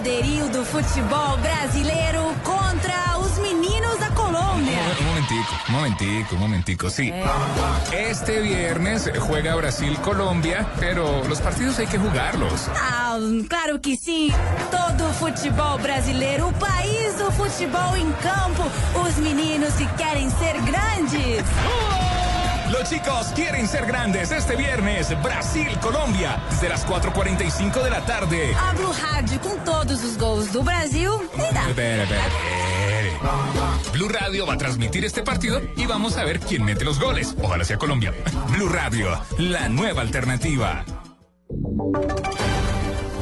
poderio do futebol brasileiro contra os meninos da Colômbia. Un momentico, un momentico, un momentico, sí. Este viernes juega Brasil-Colombia, pero los partidos hay que jugarlos. Ah, claro que sim. Todo o futebol brasileiro, o país do futebol em campo, os meninos que querem ser grandes. Los chicos quieren ser grandes este viernes. Brasil-Colombia, desde las 4.45 de la tarde. A Blue Rádio com todos os gols do Brasil. E dá. Blue Radio va a transmitir este partido y vamos a ver quién mete los goles. Ojalá sea Colombia. Blue Radio, la nueva alternativa.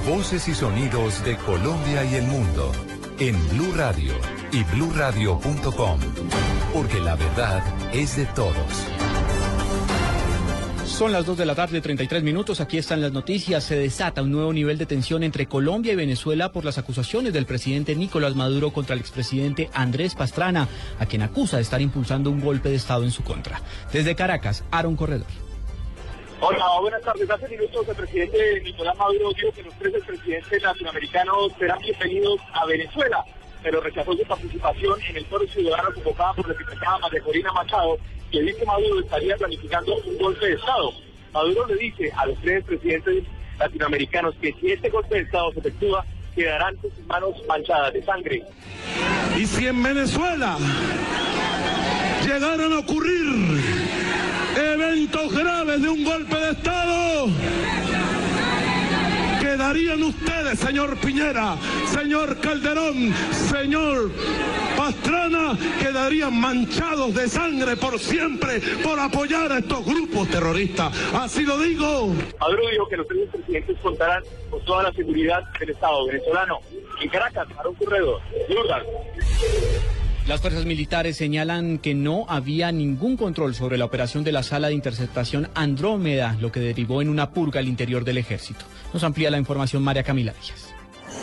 Voces y sonidos de Colombia y el mundo en Blue Radio y bluradio.com, porque la verdad es de todos. Son las 2 de la tarde, 33 minutos. Aquí están las noticias. Se desata un nuevo nivel de tensión entre Colombia y Venezuela por las acusaciones del presidente Nicolás Maduro contra el expresidente Andrés Pastrana, a quien acusa de estar impulsando un golpe de Estado en su contra. Desde Caracas, Aaron Corredor. Hola, buenas tardes. Hace minutos el presidente Nicolás Maduro dijo que los tres presidentes latinoamericanos serán bienvenidos a Venezuela, pero rechazó su participación en el foro ciudadano convocado por la diputada María Corina Machado, que dice Maduro estaría planificando un golpe de Estado. Maduro le dice a los tres presidentes latinoamericanos que si este golpe de Estado se efectúa, quedarán sus manos manchadas de sangre. Y si en Venezuela llegaran a ocurrir eventos graves de un golpe de Estado, quedarían ustedes, señor Piñera, señor Calderón, señor Pastrana, quedarían manchados de sangre por siempre por apoyar a estos grupos terroristas. Así lo digo. Maduro dijo que los tres presidentes contarán con toda la seguridad del Estado venezolano. En Caracas, para un corredor. Jordan. Las fuerzas militares señalan que no había ningún control sobre la operación de la sala de interceptación Andrómeda, lo que derivó en una purga al interior del ejército. Nos amplía la información María Camila Díaz.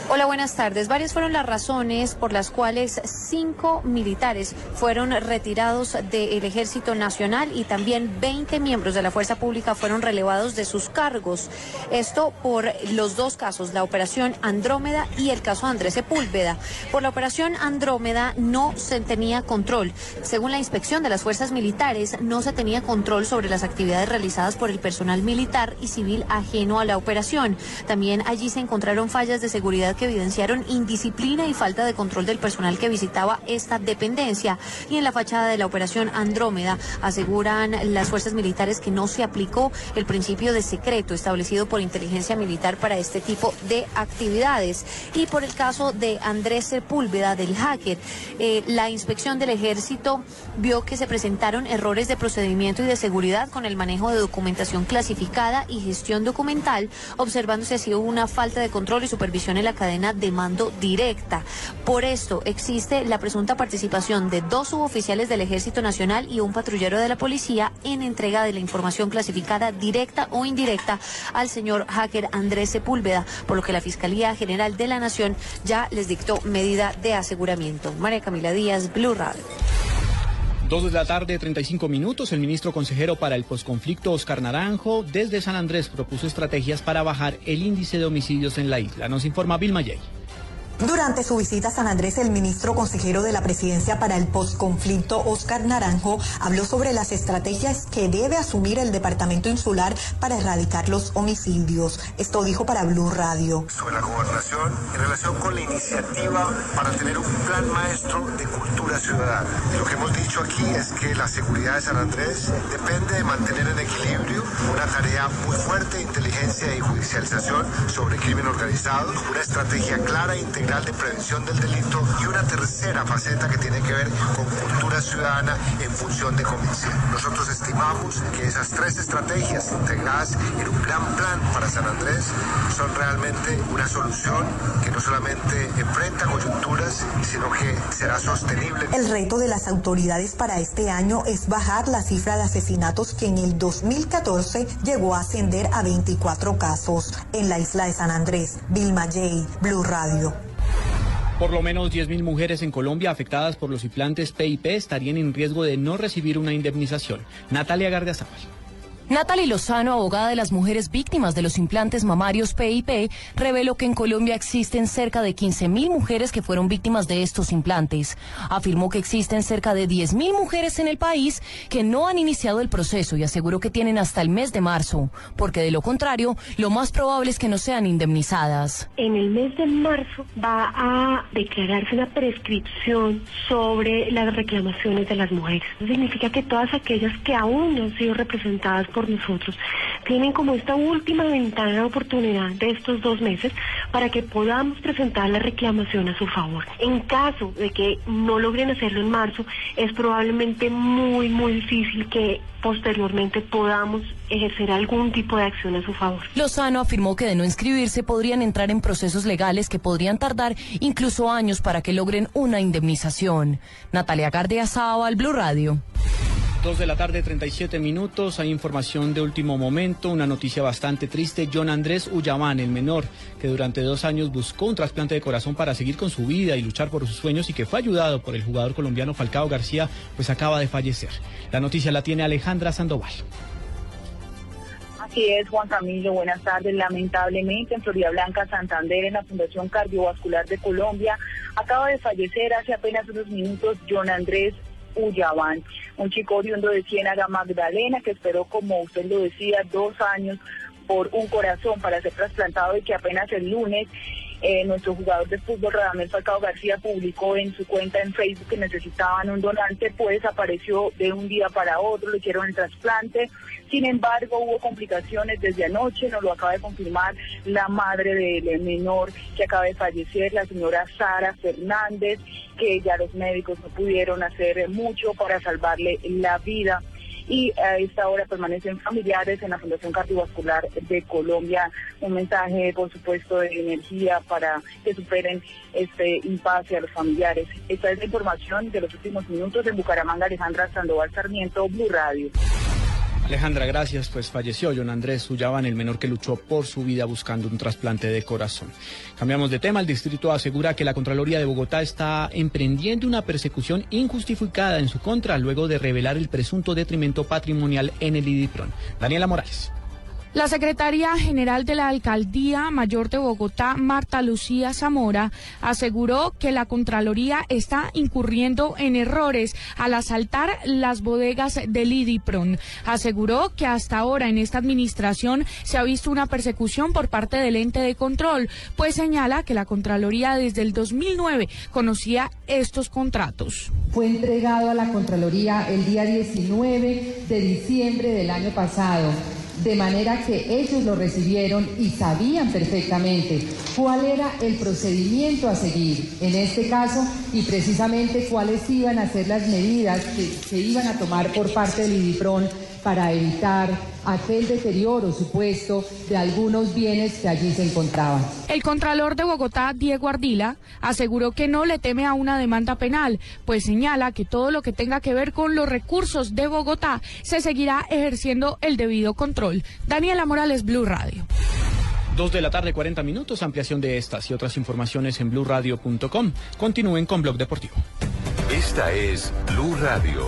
Hola, buenas tardes. Varias fueron las razones por las cuales cinco militares fueron retirados del Ejército Nacional y también 20 miembros de la Fuerza Pública fueron relevados de sus cargos. Esto por los dos casos, la operación Andrómeda y el caso Andrés Sepúlveda. Por la operación Andrómeda no se tenía control. Según la inspección de las fuerzas militares, no se tenía control sobre las actividades realizadas por el personal militar y civil ajeno a la operación. También allí se encontraron fallas de seguridad que evidenciaron indisciplina y falta de control del personal que visitaba esta dependencia. Y en la fachada de la operación Andrómeda aseguran las fuerzas militares que no se aplicó el principio de secreto establecido por inteligencia militar para este tipo de actividades. Y por el caso de Andrés Sepúlveda, del hacker, eh, la inspección del ejército vio que se presentaron errores de procedimiento y de seguridad con el manejo de documentación clasificada y gestión documental, observándose así una falta de control y supervisión en la cadena de mando directa. Por esto existe la presunta participación de dos suboficiales del Ejército Nacional y un patrullero de la policía en entrega de la información clasificada directa o indirecta al señor hacker Andrés Sepúlveda, por lo que la Fiscalía General de la Nación ya les dictó medida de aseguramiento. María Camila Díaz, Blue Radio. Dos de la tarde, 35 minutos. El ministro consejero para el posconflicto, Oscar Naranjo, desde San Andrés propuso estrategias para bajar el índice de homicidios en la isla. Nos informa Vilma Yey. Durante su visita a San Andrés, el ministro consejero de la presidencia para el posconflicto, Oscar Naranjo, habló sobre las estrategias que debe asumir el departamento insular para erradicar los homicidios. Esto dijo para Blue Radio. Sobre la gobernación en relación con la iniciativa para tener un plan maestro de cultura ciudadana. Lo que hemos dicho aquí es que la seguridad de San Andrés depende de mantener en equilibrio una tarea muy fuerte de inteligencia y judicialización sobre crimen organizado, una estrategia clara e de prevención del delito y una tercera faceta que tiene que ver con cultura ciudadana en función de convicción. Nosotros estimamos que esas tres estrategias integradas en un gran plan para San Andrés son realmente una solución que no solamente enfrenta coyunturas, sino que será sostenible. El reto de las autoridades para este año es bajar la cifra de asesinatos que en el 2014 llegó a ascender a 24 casos. En la isla de San Andrés, Vilma J, Blue Radio. Por lo menos 10.000 mujeres en Colombia afectadas por los implantes PIP estarían en riesgo de no recibir una indemnización. Natalia Gardiazabal. Natalie Lozano, abogada de las mujeres víctimas de los implantes mamarios PIP, reveló que en Colombia existen cerca de 15.000 mujeres que fueron víctimas de estos implantes. Afirmó que existen cerca de 10.000 mujeres en el país que no han iniciado el proceso y aseguró que tienen hasta el mes de marzo, porque de lo contrario, lo más probable es que no sean indemnizadas. En el mes de marzo va a declararse una prescripción sobre las reclamaciones de las mujeres. Significa que todas aquellas que aún no han sido representadas por nosotros. Tienen como esta última ventana de oportunidad de estos dos meses para que podamos presentar la reclamación a su favor. En caso de que no logren hacerlo en marzo, es probablemente muy, muy difícil que posteriormente podamos ejercer algún tipo de acción a su favor. Lozano afirmó que de no inscribirse podrían entrar en procesos legales que podrían tardar incluso años para que logren una indemnización. Natalia Gardea al Blue Radio. Dos de la tarde, 37 minutos. Hay información de último momento, una noticia bastante triste. John Andrés Ullamán, el menor, que durante dos años buscó un trasplante de corazón para seguir con su vida y luchar por sus sueños y que fue ayudado por el jugador colombiano Falcao García, pues acaba de fallecer. La noticia la tiene Alejandra Sandoval. Así es, Juan Camilo, buenas tardes. Lamentablemente en Florida Blanca, Santander, en la Fundación Cardiovascular de Colombia, acaba de fallecer hace apenas unos minutos John Andrés Un chico oriundo de Ciénaga Magdalena que esperó, como usted lo decía, dos años por un corazón para ser trasplantado y que apenas el lunes eh, nuestro jugador de fútbol, Radamel Falcao García, publicó en su cuenta en Facebook que necesitaban un donante, pues apareció de un día para otro, le hicieron el trasplante. Sin embargo, hubo complicaciones desde anoche, nos lo acaba de confirmar la madre del menor que acaba de fallecer, la señora Sara Fernández, que ya los médicos no pudieron hacer mucho para salvarle la vida y a esta hora permanecen familiares en la Fundación Cardiovascular de Colombia. Un mensaje, por supuesto, de energía para que superen este impasse a los familiares. Esta es la información de los últimos minutos en Bucaramanga, Alejandra Sandoval Sarmiento, Blue Radio. Alejandra, gracias. Pues falleció John Andrés Ullaban, el menor que luchó por su vida buscando un trasplante de corazón. Cambiamos de tema. El distrito asegura que la Contraloría de Bogotá está emprendiendo una persecución injustificada en su contra luego de revelar el presunto detrimento patrimonial en el IDIPRON. Daniela Morales. La secretaria general de la Alcaldía Mayor de Bogotá, Marta Lucía Zamora, aseguró que la Contraloría está incurriendo en errores al asaltar las bodegas del IDIPRON. Aseguró que hasta ahora en esta administración se ha visto una persecución por parte del ente de control, pues señala que la Contraloría desde el 2009 conocía estos contratos. Fue entregado a la Contraloría el día 19 de diciembre del año pasado de manera que ellos lo recibieron y sabían perfectamente cuál era el procedimiento a seguir en este caso y precisamente cuáles iban a ser las medidas que se iban a tomar por parte del IDIPRON para evitar aquel deterioro supuesto de algunos bienes que allí se encontraban. El Contralor de Bogotá, Diego Ardila, aseguró que no le teme a una demanda penal, pues señala que todo lo que tenga que ver con los recursos de Bogotá se seguirá ejerciendo el debido control. Daniela Morales, Blue Radio. Dos de la tarde, 40 minutos. Ampliación de estas y otras informaciones en blurradio.com. Continúen con Blog Deportivo. Esta es Blue Radio.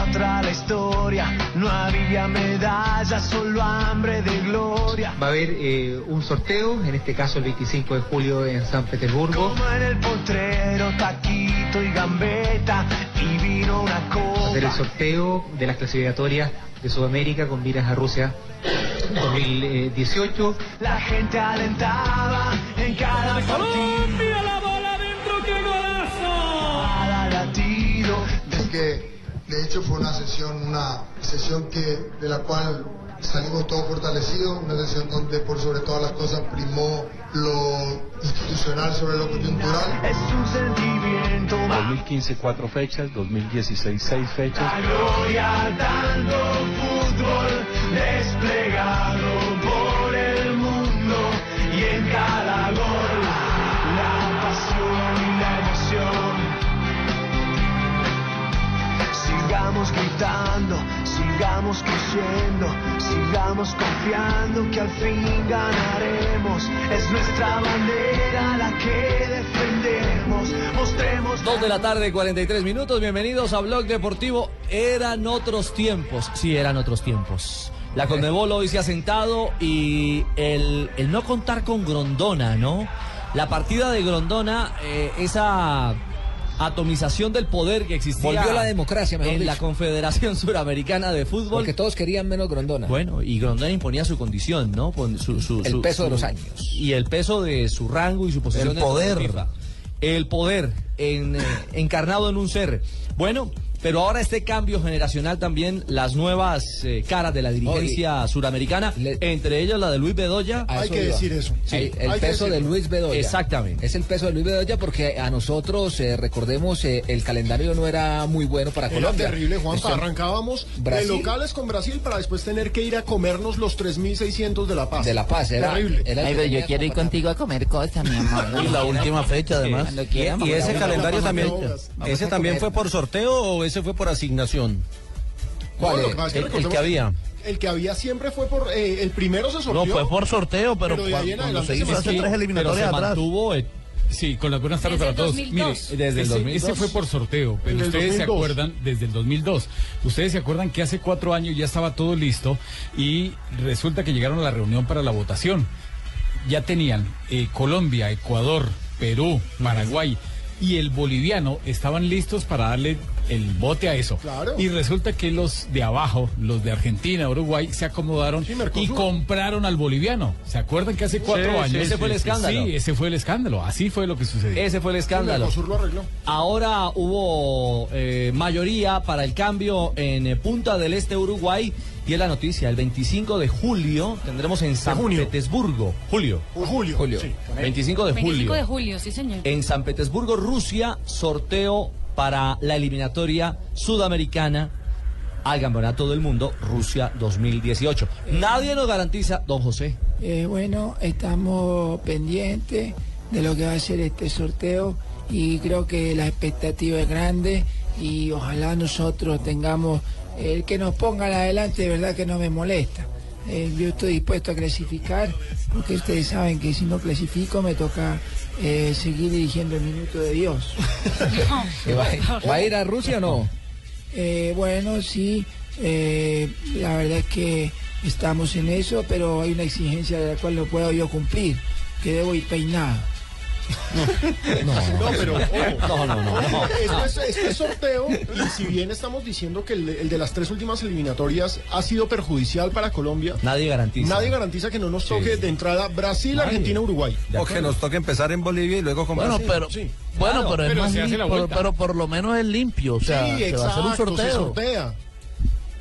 Era otra la historia. No había medallas, solo hambre de gloria. Va a haber eh, un sorteo, en este caso el 25 de julio en San Petersburgo. Como en el potrero, taquito y gambeta. Y vino una Va a el sorteo de las clasificatorias de Sudamérica con miras a Rusia 2018. La gente alentaba en cada partido. la bola dentro, qué golazo! Cada latido. Es que de hecho fue una sesión, una sesión que de la cual salimos todos fortalecidos, una sesión donde por sobre todas las cosas primó lo institucional sobre lo coyuntural. Es un sentimiento. 2015 cuatro fechas, 2016 seis fechas. La gloria dando fútbol desplegado Sigamos gritando, sigamos creciendo, sigamos confiando que al fin ganaremos. Es nuestra bandera la que defendemos. Mostremos Dos de la tarde, 43 minutos. Bienvenidos a Blog Deportivo. Eran otros tiempos. Sí, eran otros tiempos. La Conmebol hoy se ha sentado y el, el no contar con Grondona, ¿no? La partida de Grondona, eh, esa atomización del poder que existía Volvió la democracia, mejor en la. Confederación Suramericana de Fútbol. Porque todos querían menos Grondona. Bueno, y Grondona imponía su condición, ¿no? Con su, su- El su- peso de los años. Y el peso de su rango y su posición. El poder. El poder en, eh, encarnado en un ser. Bueno, pero ahora este cambio generacional también, las nuevas eh, caras de la dirigencia suramericana, entre ellas la de Luis Bedoya. A eso iba. Sí, Hay- el peso de Luis Bedoya. Exactamente. Es el peso de Luis Bedoya porque a nosotros, eh, recordemos, eh, el calendario no era muy bueno para Era Colombia. terrible, Juanpa. Esto- Arrancábamos Brasil. de locales con Brasil para después tener que ir a comernos los 3.600 de La Paz. De La Paz, era- Terrible. era Ay, pero yo quiero ir contigo a comer cosas, mi amor. Y la última fecha, además. Y, quieran, y ese calendario también, ese también fue por sorteo o ese fue por asignación. No, lo es? que pasa es que El, el que había. El que había siempre fue por. eh, el primero se sortió. No, fue por sorteo, pero, Pero de ahí en cuando, adelante se hizo hace mantuvo. tres eliminatorias Pero se atrás. mantuvo, eh, Sí, con las buenas tardes Desde para el todos. 2002. Mire, Desde el ese, 2002. ese fue por sorteo, pero Desde ustedes se 2002. acuerdan desde el 2002. Ustedes se acuerdan que hace cuatro años ya estaba todo listo y resulta que llegaron a la reunión para la votación. Ya tenían eh, Colombia, Ecuador, Perú, Paraguay y el boliviano estaban listos para darle el bote a eso. Claro. Y resulta que los de abajo, los de Argentina, Uruguay, se acomodaron y compraron al boliviano. ¿Se acuerdan que hace cuatro Sí, sí, años? ese fue el escándalo. Sí, ese fue el escándalo. Así fue lo que sucedió. Ese fue el escándalo. Mercosur lo arregló. Ahora hubo eh, mayoría para el cambio en eh, Punta del Este, Uruguay. Y es la noticia, el 25 de julio tendremos en San Petersburgo. Julio. Julio. Julio. 25 de 25 julio. de julio, sí, señor. En San Petersburgo, Rusia, sorteo para la eliminatoria sudamericana al Campeonato del Mundo Rusia 2018. Nadie nos garantiza, don José. Eh, bueno, estamos pendientes de lo que va a ser este sorteo y creo que la expectativa es grande y ojalá nosotros tengamos el que nos pongan adelante, de verdad que no me molesta. Eh, yo estoy dispuesto a clasificar porque ustedes saben que si no clasifico me toca eh, seguir dirigiendo el minuto de Dios. ¿Que ¿Va, va a ir a Rusia o no? Eh, bueno, sí, eh, la verdad es que estamos en eso, pero hay una exigencia de la cual no puedo yo cumplir, que debo ir peinado. No, pero ojo. No, no, no, no. Esto es, esto es sorteo y si bien estamos diciendo que el, de- el de las tres últimas eliminatorias ha sido perjudicial para Colombia, Nadie garantiza. nadie garantiza que no nos toque de entrada Brasil, Nadie. Argentina, Uruguay. O que nos toque empezar en Bolivia y luego con Bueno, Brasil. pero, Sí. bueno, Claro, pero es pero más pero por lo menos es limpio, o sea, sí, se va a hacer un exacto, se sorteo. sortea.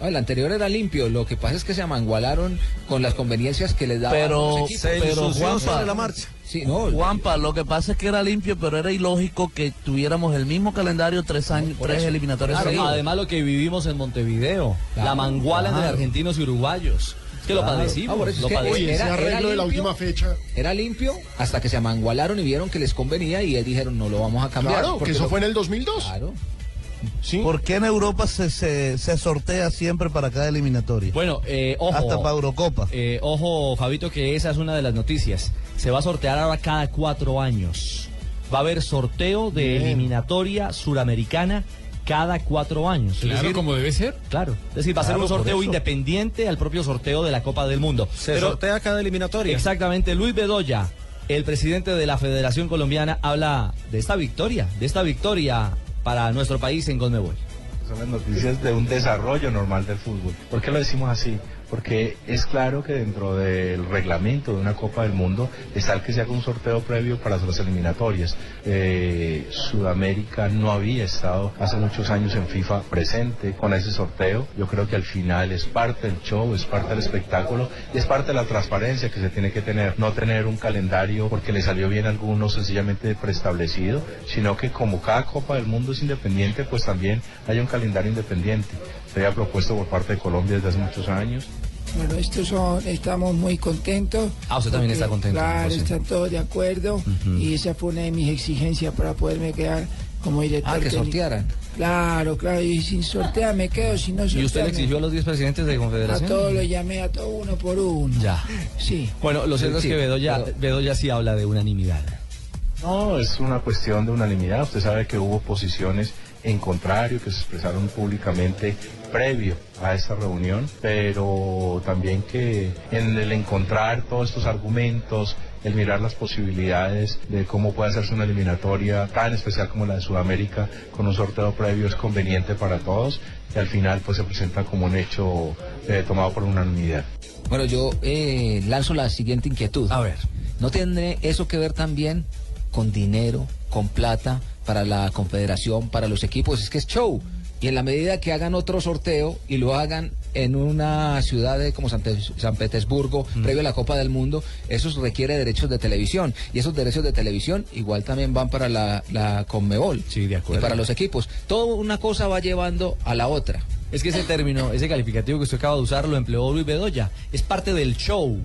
El anterior era limpio, lo que pasa es que se amangualaron con las conveniencias que les daban Pero, los equipos. pero Juanpa, Sí, no, Juanpa, lo que pasa es que era limpio, pero era ilógico que tuviéramos el mismo calendario tres años, tres eso. eliminatorias Claro, seguidas. además lo que vivimos en Montevideo, Claro, la manguala entre claro. argentinos y uruguayos. Es que lo padecimos. Ah, por eso lo es que padecimos. era- era limpio, fecha. Era limpio hasta que se amangualaron y vieron que les convenía y dijeron no lo vamos a cambiar. Claro, que porque eso lo- fue en el 2002. Claro. ¿Por qué en Europa se, se, se sortea siempre para cada eliminatoria? Bueno, eh, ojo. Hasta para Eurocopa. Eh, ojo, Fabito, que esa es una de las noticias. Se va a sortear ahora cada cuatro años. Va a haber sorteo de Bien. eliminatoria suramericana cada cuatro años. Es Claro, decir, como debe ser. Claro. Es decir, va a ser un sorteo independiente al propio sorteo de la Copa del Mundo. Se sortea cada eliminatoria. Exactamente. Luis Bedoya, el presidente de la Federación Colombiana, habla de esta victoria, de esta victoria para nuestro país en Conmebol. Son las noticias de un desarrollo normal del fútbol. ¿Por qué lo decimos así? Porque es claro que dentro del reglamento de una Copa del Mundo está el que se haga un sorteo previo para las eliminatorias. Eh, Sudamérica no había estado hace muchos años en FIFA presente con ese sorteo. Yo creo que al final es parte del show, es parte del espectáculo y es parte de la transparencia que se tiene que tener. No tener un calendario porque le salió bien a algunos sencillamente preestablecido, sino que como cada Copa del Mundo es independiente, pues también hay un calendario independiente. Se había propuesto por parte de Colombia desde hace muchos años. Bueno, estos son, estamos muy contentos. Ah, usted también está contento, Claro, José. están todos de acuerdo. Y esa fue una de mis exigencias para poderme quedar como director. Ah, que técnico. sortearan. Claro, claro. Y sin sortear me quedo, si no ¿Y usted le exigió a los 10 presidentes de A Confederación? todos los llamé, a todos uno por uno. Ya. Sí. Bueno, lo cierto Sí, es que Bedoya, pero- Bedoya sí habla de unanimidad. No, es una cuestión de unanimidad. Usted sabe que hubo posiciones en contrario que se expresaron públicamente previo a esta reunión, pero también que en el encontrar todos estos argumentos, el mirar las posibilidades de cómo puede hacerse una eliminatoria tan especial como la de Sudamérica con un sorteo previo es conveniente para todos y al final pues se presenta como un hecho eh, tomado por unanimidad. Bueno, yo eh, lanzo la siguiente inquietud. A ver. ¿No tiene eso que ver también con dinero, con plata para la confederación, para los equipos? Es que es show. Y en la medida que hagan otro sorteo y lo hagan en una ciudad de- como San, Te- San Petersburgo, Mm. previo a la Copa del Mundo, eso requiere derechos de televisión. Y esos derechos de televisión igual también van para la, la Conmebol. Sí, de Y acuerdo. para los equipos. Todo una cosa va llevando a la otra. Es que ese término, ese calificativo que usted acaba de usar, lo empleó Luis Bedoya. Es parte del show.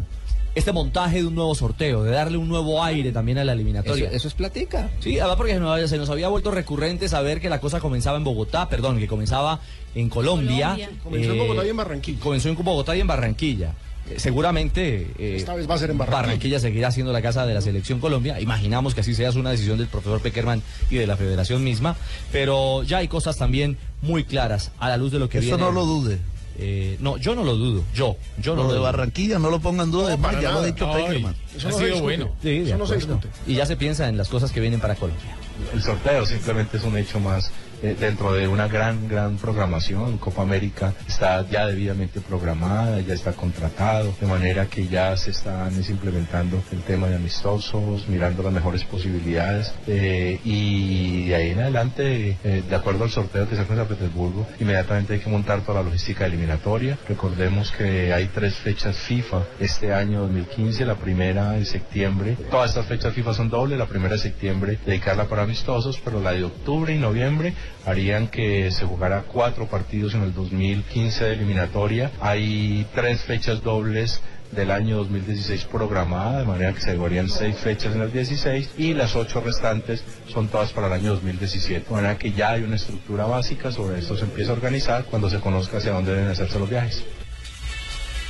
Este montaje de un nuevo sorteo, de darle un nuevo aire también a la eliminatoria. Eso, eso es platica. Sí, además porque se nos había vuelto recurrente saber que la cosa comenzaba en Bogotá, perdón, que comenzaba en Colombia. Colombia. Comenzó en Bogotá y en Barranquilla. Comenzó en Bogotá y en Barranquilla. Eh, Seguramente eh, Esta vez va a ser en Barranquilla. seguirá siendo la casa de la selección Colombia. Imaginamos que así sea es una decisión del profesor Peckerman y de la federación misma. Pero ya hay cosas también muy claras a la luz de lo que Eso viene. no lo dude. Eh, no, yo no lo dudo. Yo, yo no lo lo de dudo. Barranquilla no lo pongan en duda, es más, ya lo ha dicho Ay, Peckerman. ha sido bueno. Sí, Eso no se discute. Y ya se piensa en las cosas que vienen para Colombia. El sorteo simplemente es un hecho más eh, dentro de una gran, gran programación. Copa América está ya debidamente programada, ya está contratado, de manera que ya se están es, implementando el tema de amistosos, mirando las mejores posibilidades eh, y de ahí en adelante, eh, de acuerdo al sorteo que se hace en San Petersburgo, inmediatamente hay que montar toda la logística eliminatoria. Recordemos que hay tres fechas FIFA este año 2015, la primera en septiembre. Todas estas fechas FIFA son dobles, la primera de septiembre dedicarla para amistosos, pero la de octubre y noviembre harían que se jugara cuatro partidos en el 2015 de eliminatoria. Hay tres fechas dobles del año 2016 programada, de manera que se jugarían seis fechas en el 16 y las ocho restantes son todas para el año 2017. De manera que ya hay una estructura básica, sobre esto se empieza a organizar cuando se conozca hacia dónde deben hacerse los viajes.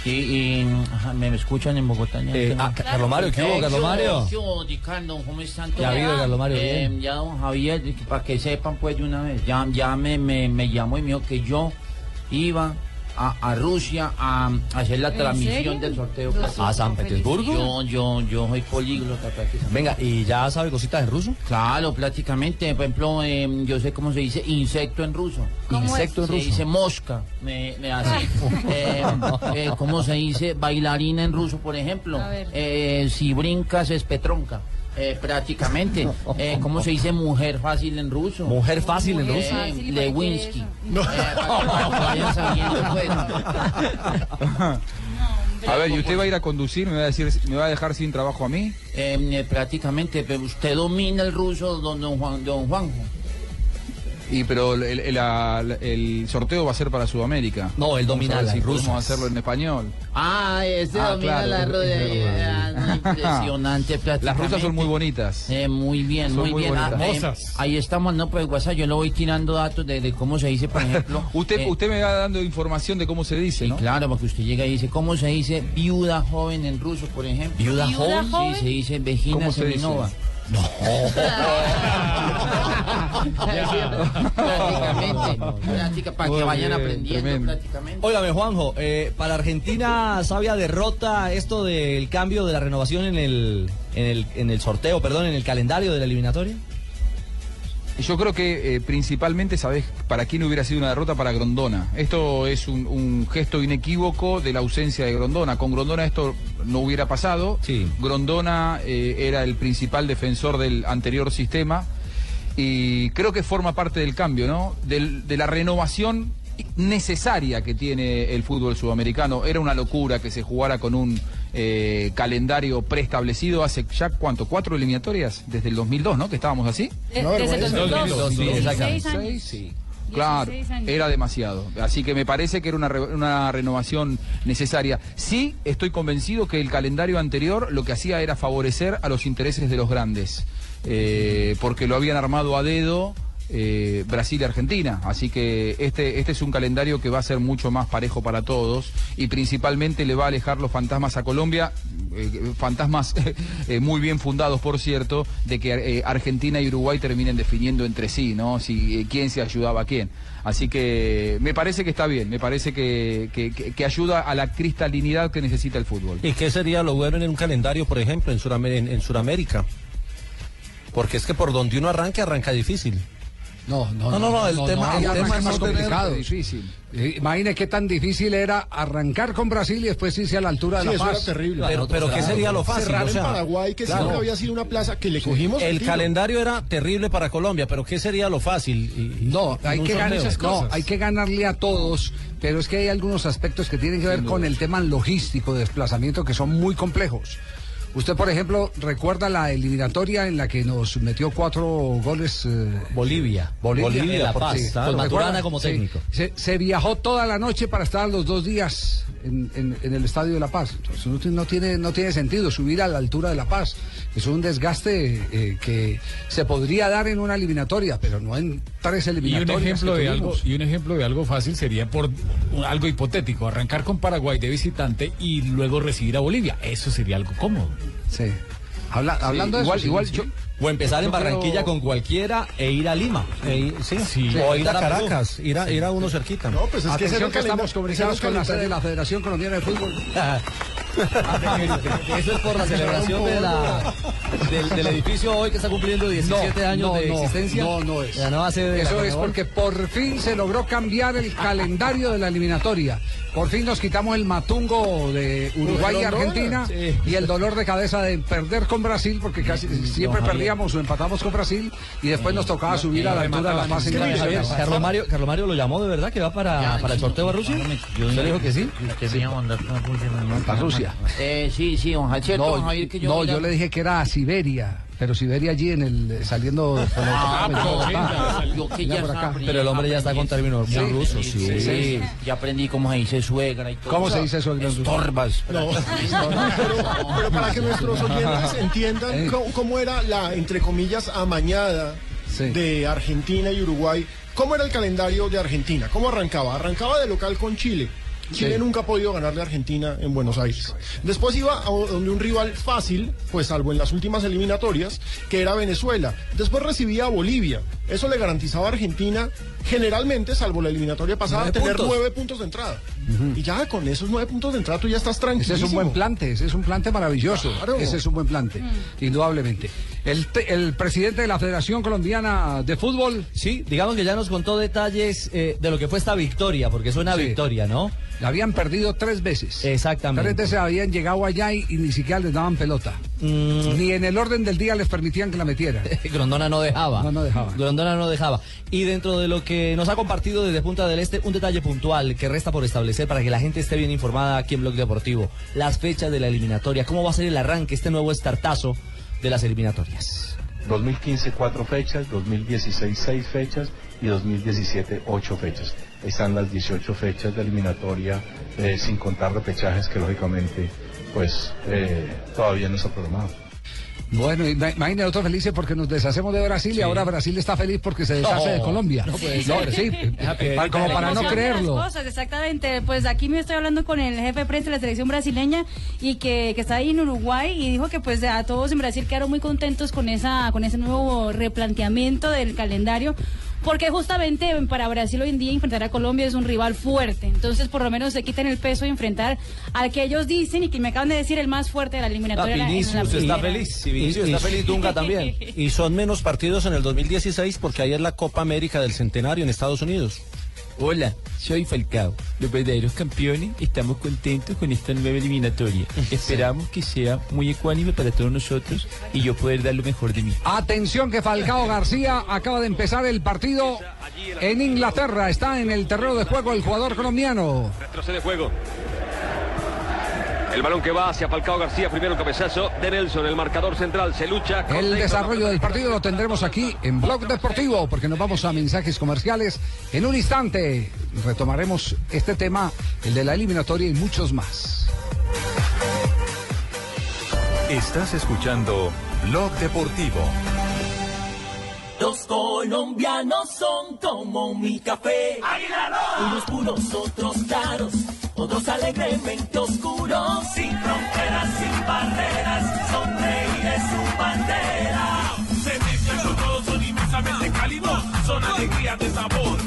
Y, y, ajá, me escuchan en Bogotá. Eh, ah, Carlos Mario, ¿qué hubo, Carlos Mario? ¿Qué hubo, Ricardo? ¿Cómo están todos? Ya Carlos Mario, Eh, bien. ya, don Javier, para que sepan pues de una vez, ya, ya me, me, me llamó y me dijo que yo iba a, a Rusia a, a hacer la ¿En transmisión serio? del sorteo. ¿A San Petersburgo? Yo, yo, yo soy políglota prácticamente. Venga, ¿y ya sabe cositas en ruso? Claro, prácticamente. Por ejemplo, eh, yo sé cómo se dice insecto en ruso. ¿Cómo insecto es? en ruso. Se dice mosca. Me, me hace. eh, eh, ¿Cómo se dice bailarina en ruso, por ejemplo? A ver. Eh, si brincas es petronca. Eh, prácticamente. Eh, ¿Cómo se dice mujer fácil en ruso? Mujer fácil en ruso. fácil. ¿y para qué Lewinsky. Eh, pues. A ver, ¿y usted va a ir a conducir? ¿Me va a, decir, me va a dejar sin trabajo a mí? Eh, prácticamente, pero usted domina el ruso, don, don Juan, don Juanjo. Y pero el, el- la- el sorteo va a ser para Sudamérica. No, el Vamos a domina ver las si podemos rusas. hacerlo en español. Ah, este Ah, domina claro, la es- rueda. es verdad. ah, impresionante. Las rusas son muy bonitas. Eh, muy bien, Son muy, muy bien. Ah, eh, ahí estamos, no, pues WhatsApp, yo le voy tirando datos de, de cómo se dice, por ejemplo. Usted, eh, usted me va dando información de cómo se dice, ¿no? Claro, porque usted llega y dice, ¿cómo se dice viuda joven en ruso, por ejemplo? ¿Viuda ¿Viuda joven? joven? Sí, se dice vegina ¿Cómo se dice? No. prácticamente, práctica, para que vayan aprendiendo tremendo. prácticamente. Óigame, Juanjo, eh, para Argentina, ¿sabia derrota esto del cambio de la renovación en el, en el, en el sorteo, perdón, en el calendario de la eliminatoria? Yo creo que eh, principalmente, ¿sabes para quién hubiera sido una derrota? Para Grondona. Esto es un, un gesto inequívoco de la ausencia de Grondona. Con Grondona esto no hubiera pasado. Grondona eh, era el principal defensor del anterior sistema y creo que forma parte del cambio, ¿no? Del- de la renovación necesaria que tiene el fútbol sudamericano. Era una locura que se jugara con un eh, calendario preestablecido hace ya, ¿cuánto? ¿Cuatro eliminatorias? Desde el 2002, ¿no? Que estábamos así. Eh, desde el 2002. Sí, 16 exactamente. años. Sí. Claro, 16 años. era demasiado. Así que me parece que era una, re- una renovación necesaria. Sí, estoy convencido que el calendario anterior lo que hacía era favorecer a los intereses de los grandes, eh, porque lo habían armado a dedo. Eh, Brasil y Argentina, así que este, este es un calendario que va a ser mucho más parejo para todos y principalmente le va a alejar los fantasmas a Colombia, eh, fantasmas eh, muy bien fundados por cierto, de que eh, Argentina y Uruguay terminen definiendo entre sí, ¿no? Si quién se ayudaba a quién. Así que me parece que está bien, me parece que, que- ayuda a la cristalinidad que necesita el fútbol. ¿Y qué sería lo bueno en un calendario, por ejemplo, en, Sudamé- en, en Sudamérica? Porque es que por donde uno arranque, arranca difícil. No, no, No, no, no, el tema- el es más complicado. Difícil. Eh, Imagine qué tan difícil era arrancar con Brasil y después irse a la altura Sí, de La eso era terrible. Pero, pero ¿qué sería lo fácil? Cerrar O sea, en Paraguay, que claro. siempre había sido una plaza que le cogimos El calendario era terrible para Colombia, pero ¿qué sería lo fácil? No, hay que, ganar, no, hay que ganarle a todos, pero es que hay algunos aspectos que tienen que ver con el tema logístico de desplazamiento que son muy complejos. Usted, por ejemplo, recuerda la eliminatoria en la que nos metió cuatro goles. eh, Bolivia. Bolivia, Bolivia, La Paz, sí, con. Maturana como Sí. técnico. Se, se viajó toda la noche para estar los dos días en, en- en el Estadio de La Paz. Entonces no tiene, no tiene sentido subir a la altura de La Paz. Es un desgaste eh, que se podría dar en una eliminatoria, pero no en tres Y un eliminatorias. ejemplo que de algo y un ejemplo de algo fácil sería por un- algo hipotético, arrancar con Paraguay de visitante y luego recibir a Bolivia. Eso sería algo cómodo. Sí. Habla- hablando de igual, eso, sí, igual sí. yo O empezar en creo- Barranquilla con cualquiera e ir a Lima. Eh, sí, Sí. o ir a. Caracas, ir a, ir a uno cerquita. No, pues es que Atención el que estamos era con la sede de la Federación Colombiana de Fútbol. Eso es por la celebración de la, del, del edificio hoy que está cumpliendo 17 años no, de no, existencia. No, no es. La nueva sede de la Eso es porque por fin se logró cambiar el calendario de la eliminatoria. Por fin nos quitamos el matungo de Uruguay y. Argentina Sí. y el dolor de cabeza de perder con Brasil, porque casi siempre perdíamos o empatamos con Brasil y después nos tocaba subir a la altura de la. Javier, Carlos Mario, Carlos Mario lo llamó de verdad que va para, para el sorteo a Rusia. ¿Usted dijo que sí? Para Rusia. Eh, sí, sí, don Javier, don No, Javier, que yo... no, mira- yo le dije que era a Siberia, pero Siberia allí en el saliendo por Ah, pero que ya aprendí, Pero el hombre ya está con términos muy rusos, sí. sí, Ya aprendí cómo se dice suegra y todo. ¿Cómo se dice ruso? Estorbas. No, pero, pero para que nuestros oyentes entiendan cómo, cómo era la, entre comillas, amañada Sí. de Argentina y Uruguay, ¿cómo era el calendario de Argentina? ¿Cómo arrancaba? Arrancaba de local con Chile. Chile Sí. nunca ha podido ganarle a Argentina en Buenos Aires. Después iba a donde un rival fácil, pues salvo en las últimas eliminatorias, que era Venezuela. Después recibía a Bolivia. Eso le garantizaba a Argentina, generalmente, salvo la eliminatoria pasada, Nueve tener puntos. nueve puntos de entrada. Y ya con esos nueve puntos de entrada tú ya estás tranquilo. Ese es un buen plante, ese es un plante maravilloso. Claro. Ese es un buen plante, indudablemente. El, te- el presidente de la Federación Colombiana de Fútbol. Sí, digamos que ya nos contó detalles eh, de lo que fue esta victoria, porque es una Sí. victoria, ¿no? La habían perdido tres veces. Exactamente. Tres veces habían llegado allá y, y ni siquiera les daban pelota. Mm. Ni en el orden del día les permitían que la metieran. Grondona no dejaba. No, no dejaba. Grondona no dejaba. Y dentro de lo que nos ha compartido desde Punta del Este, un detalle puntual que resta por establecer para que la gente esté bien informada aquí en Blog Deportivo. Las fechas de la eliminatoria, cómo va a ser el arranque, este nuevo estartazo de las eliminatorias. 2015 cuatro fechas, 2016 seis fechas y 2017 ocho fechas. Están las 18 fechas de eliminatoria, eh, sin contar repechajes que lógicamente pues eh, todavía no se ha programado. Bueno, imagínate nosotros felices porque nos deshacemos de Brasil y ahora Brasil está feliz porque se deshace de Colombia. no puede No, ser. sí, Para- como para no creerlo. cosas, exactamente. Pues aquí me estoy hablando con el jefe de prensa de la selección brasileña y que, que está ahí en Uruguay y dijo que pues a todos en Brasil quedaron muy contentos con esa con ese nuevo replanteamiento del calendario. Porque justamente para Brasil hoy en día enfrentar a Colombia es un rival fuerte. Entonces, por lo menos se quitan el peso de enfrentar al que ellos dicen y que me acaban de decir el más fuerte de la eliminatoria. la- en la Vinicius está feliz. Si Vinicius está feliz, Dunga también. Y son menos partidos en el 2016 porque ayer la Copa América del Centenario en Estados Unidos. Hola, soy Falcao. Los verdaderos campeones estamos contentos con esta nueva eliminatoria. Esperamos que sea muy ecuánime para todos nosotros y yo poder dar lo mejor de mí. Atención que Falcao García acaba de empezar el partido en Inglaterra. Está en el terreno de juego el jugador colombiano. Retrocede juego. El balón que va hacia Falcao García, primero cabezazo de Nelson, el marcador central, se lucha. con El desarrollo del partido lo tendremos aquí en Blog Deportivo, porque nos vamos a mensajes comerciales. En un instante retomaremos este tema, el de la eliminatoria y muchos más. Estás escuchando Blog Deportivo. Los colombianos son como mi café. Unos puros, otros claros, otros alegremente oscuros. Sin fronteras, sin barreras, sonreír es su bandera. Se mezclan con todos, son inmensamente cálidos, son alegrías de sabor.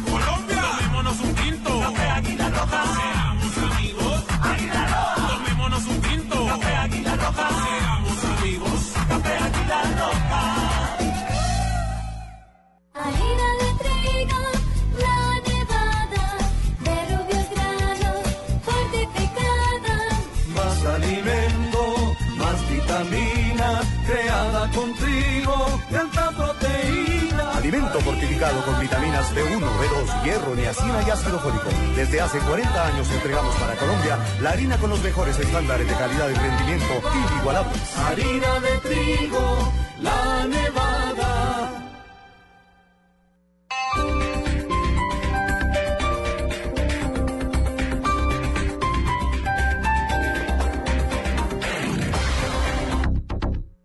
Alimento fortificado con vitaminas B1, B2, hierro, niacina y ácido fólico. Desde hace 40 años entregamos para Colombia la harina con los mejores estándares de calidad y rendimiento inigualables. Harina de trigo, la nevada.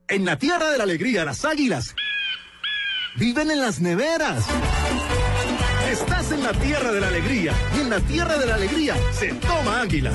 En la tierra de la alegría, las águilas viven en las neveras. Estás en la tierra de la alegría y en la tierra de la alegría se toma águila.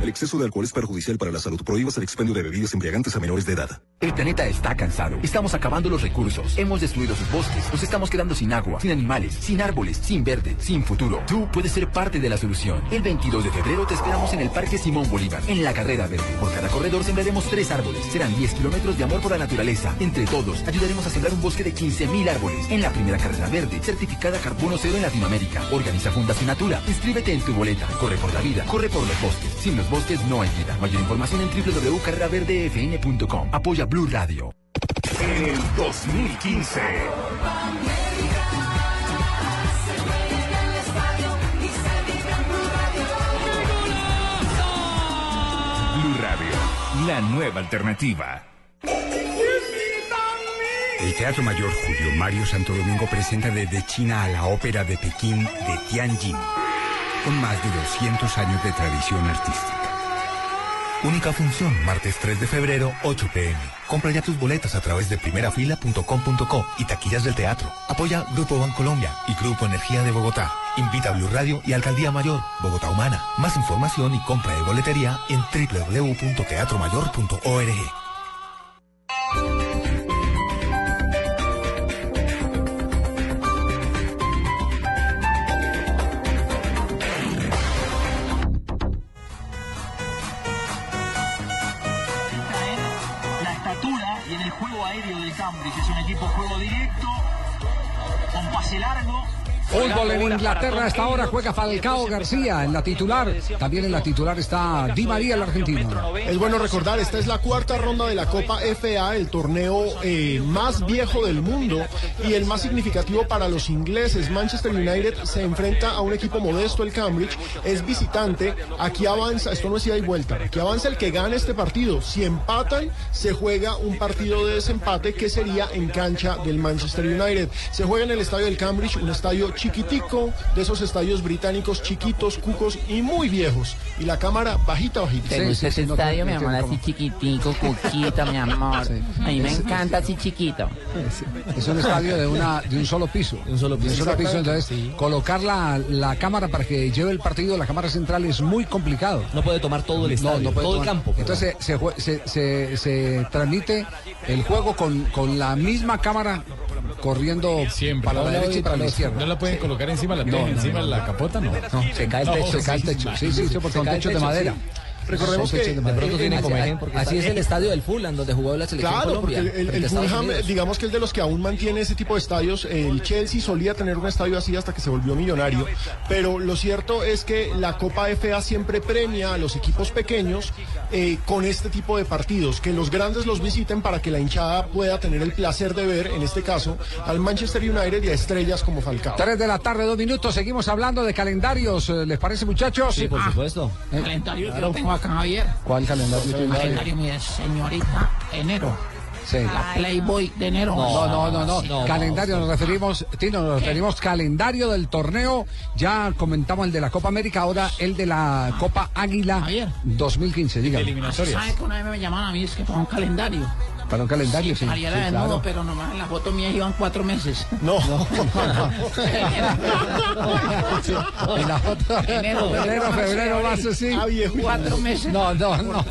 El exceso de alcohol es perjudicial para la salud. Prohíbas el expendio de bebidas embriagantes a menores de edad. El planeta está cansado. Estamos acabando los recursos. Hemos destruido sus bosques. Nos estamos quedando sin agua, sin animales, sin árboles, sin verde, sin futuro. Tú puedes ser parte de la solución. El 22 de febrero te esperamos en el Parque Simón Bolívar, en la carrera verde. Por cada corredor sembraremos tres árboles. Serán 10 kilómetros de amor por la naturaleza. Entre todos, ayudaremos a sembrar un bosque de 15.000 árboles. En la primera carrera verde, certificada Carbono Cero en Latinoamérica. Organiza Fundación Natura. Inscríbete en tu boleta. Corre por la vida. Corre por los bosques. Sin los bosques no hay vida. Mayor información en www.carreraverdefn.com. Apoya Blue Radio. En el 2015. Blue Radio, la nueva alternativa. El Teatro Mayor Julio Mario Santo Domingo presenta desde China a la ópera de Pekín de Tianjin, con más de 200 años de tradición artística. Única función, martes 3 de febrero, 8 pm. Compra ya tus boletas a través de primerafila.com.co y taquillas del teatro. Apoya Grupo Bancolombia y Grupo Energía de Bogotá. Invita a Blue Radio y Alcaldía Mayor, Bogotá Humana. Más información y compra de boletería en www.teatromayor.org. Cambridge. Es un equipo juego directo, con pase largo, Fútbol en Inglaterra a esta hora juega Falcao García en la titular. También en la titular está Di María, el argentino. Es bueno recordar, esta es la cuarta ronda de la Copa FA, el torneo eh, más viejo del mundo y el más significativo para los ingleses. Manchester United se enfrenta a un equipo modesto, el Cambridge, es visitante. Aquí avanza, esto no es ida y vuelta, aquí avanza el que gane este partido. Si empatan, se juega un partido de desempate que sería en cancha del Manchester United. Se juega en el estadio del Cambridge, un estadio chiquitico, de esos estadios británicos chiquitos, cucos y muy viejos. Y la cámara bajita, bajita. ¿Te gusta ese estadio, mi amor? Así chiquitico, cuquito, mi amor. A mí me encanta así chiquito. Es un estadio de, una, de un solo piso. De un solo piso. entonces colocar la, la cámara para que lleve el partido, la cámara central es muy complicado. No puede tomar todo el estadio, puede todo el campo. Entonces se, se, se- se transmite el juego con, con la misma cámara corriendo para la derecha y para la izquierda. ¿No la pueden colocar encima la No, encima la capota? No. No, se cae el techo, se cae el techo. Sí, sí, sí, porque son techos de madera. Recordemos Son que de pronto tiene Así- comején porque así es el estadio del Fulham donde jugó la Claro, porque el, el- el Fulham, digamos que es de los que aún mantiene ese tipo de estadios. El Chelsea solía tener un estadio así hasta que se volvió millonario. Pero lo cierto es que la Copa FA siempre premia a los equipos pequeños eh, con este tipo de partidos. Que los grandes los visiten para que la hinchada pueda tener el placer de ver, en este caso, al Manchester United y a estrellas como Falcao. Tres de la tarde, dos minutos. Seguimos hablando de calendarios. eh, ¿Les parece, muchachos? Sí, por supuesto. Eh, Calendario que yo tengo acá, Javier. ¿Cuál calendario mire, señorita, enero. Sí. La Playboy de enero. No, no, no, no. calendario nos referimos, Tino, nos referimos calendario del torneo. Ya comentamos el de la Copa América, ahora el de la Copa Águila 2015. Dígame. ¿Sabe que una vez me llamaban a mí? Es que para un calendario. Para un calendario, sí. Haría sí, de claro. nuevo, pero nomás en la foto mía iban cuatro meses. No. Sí, en la foto. Enero, enero, febrero, marzo, sí. Cuatro meses. No, no, no.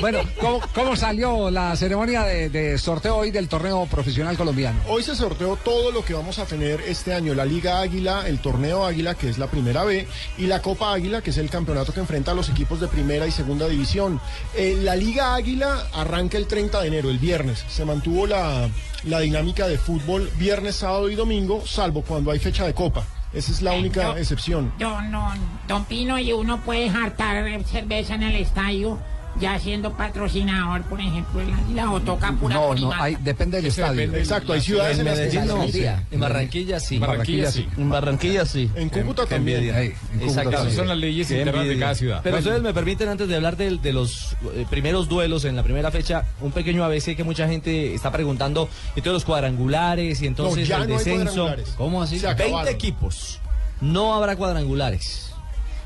Bueno, ¿cómo, cómo salió la ceremonia de, de sorteo hoy del torneo profesional colombiano? Hoy se sorteó todo lo que vamos a tener este año, la Liga Águila, el Torneo Águila, que es la primera B, y la Copa Águila, que es el campeonato que enfrenta a los equipos de primera y segunda división. Eh, la Liga Águila arranca el 30 de enero, el viernes. Se mantuvo la, la dinámica de fútbol viernes, sábado y domingo, salvo cuando hay fecha de Copa. Esa es la única excepción. Don, don, don Pino, y uno puede jartar cerveza en el estadio, ya siendo patrocinador, por ejemplo, el Águila, o toca pura No, no, hay, depende del Eso estadio. depende. Exacto, hay ciudades en las que no. En Barranquilla sí. En Barranquilla sí. En Barranquilla sí. En Cúcuta también. envidia. Ey, en Cúcuta Exactamente. también. Son las leyes internas de cada ciudad. Pero ustedes me permiten, antes de hablar del- de, los eh, primeros duelos en la primera fecha, un pequeño ABC que mucha gente está preguntando, entonces los cuadrangulares y entonces ya el no descenso. ¿Cómo así? Se 20 acabaron. equipos. No habrá cuadrangulares.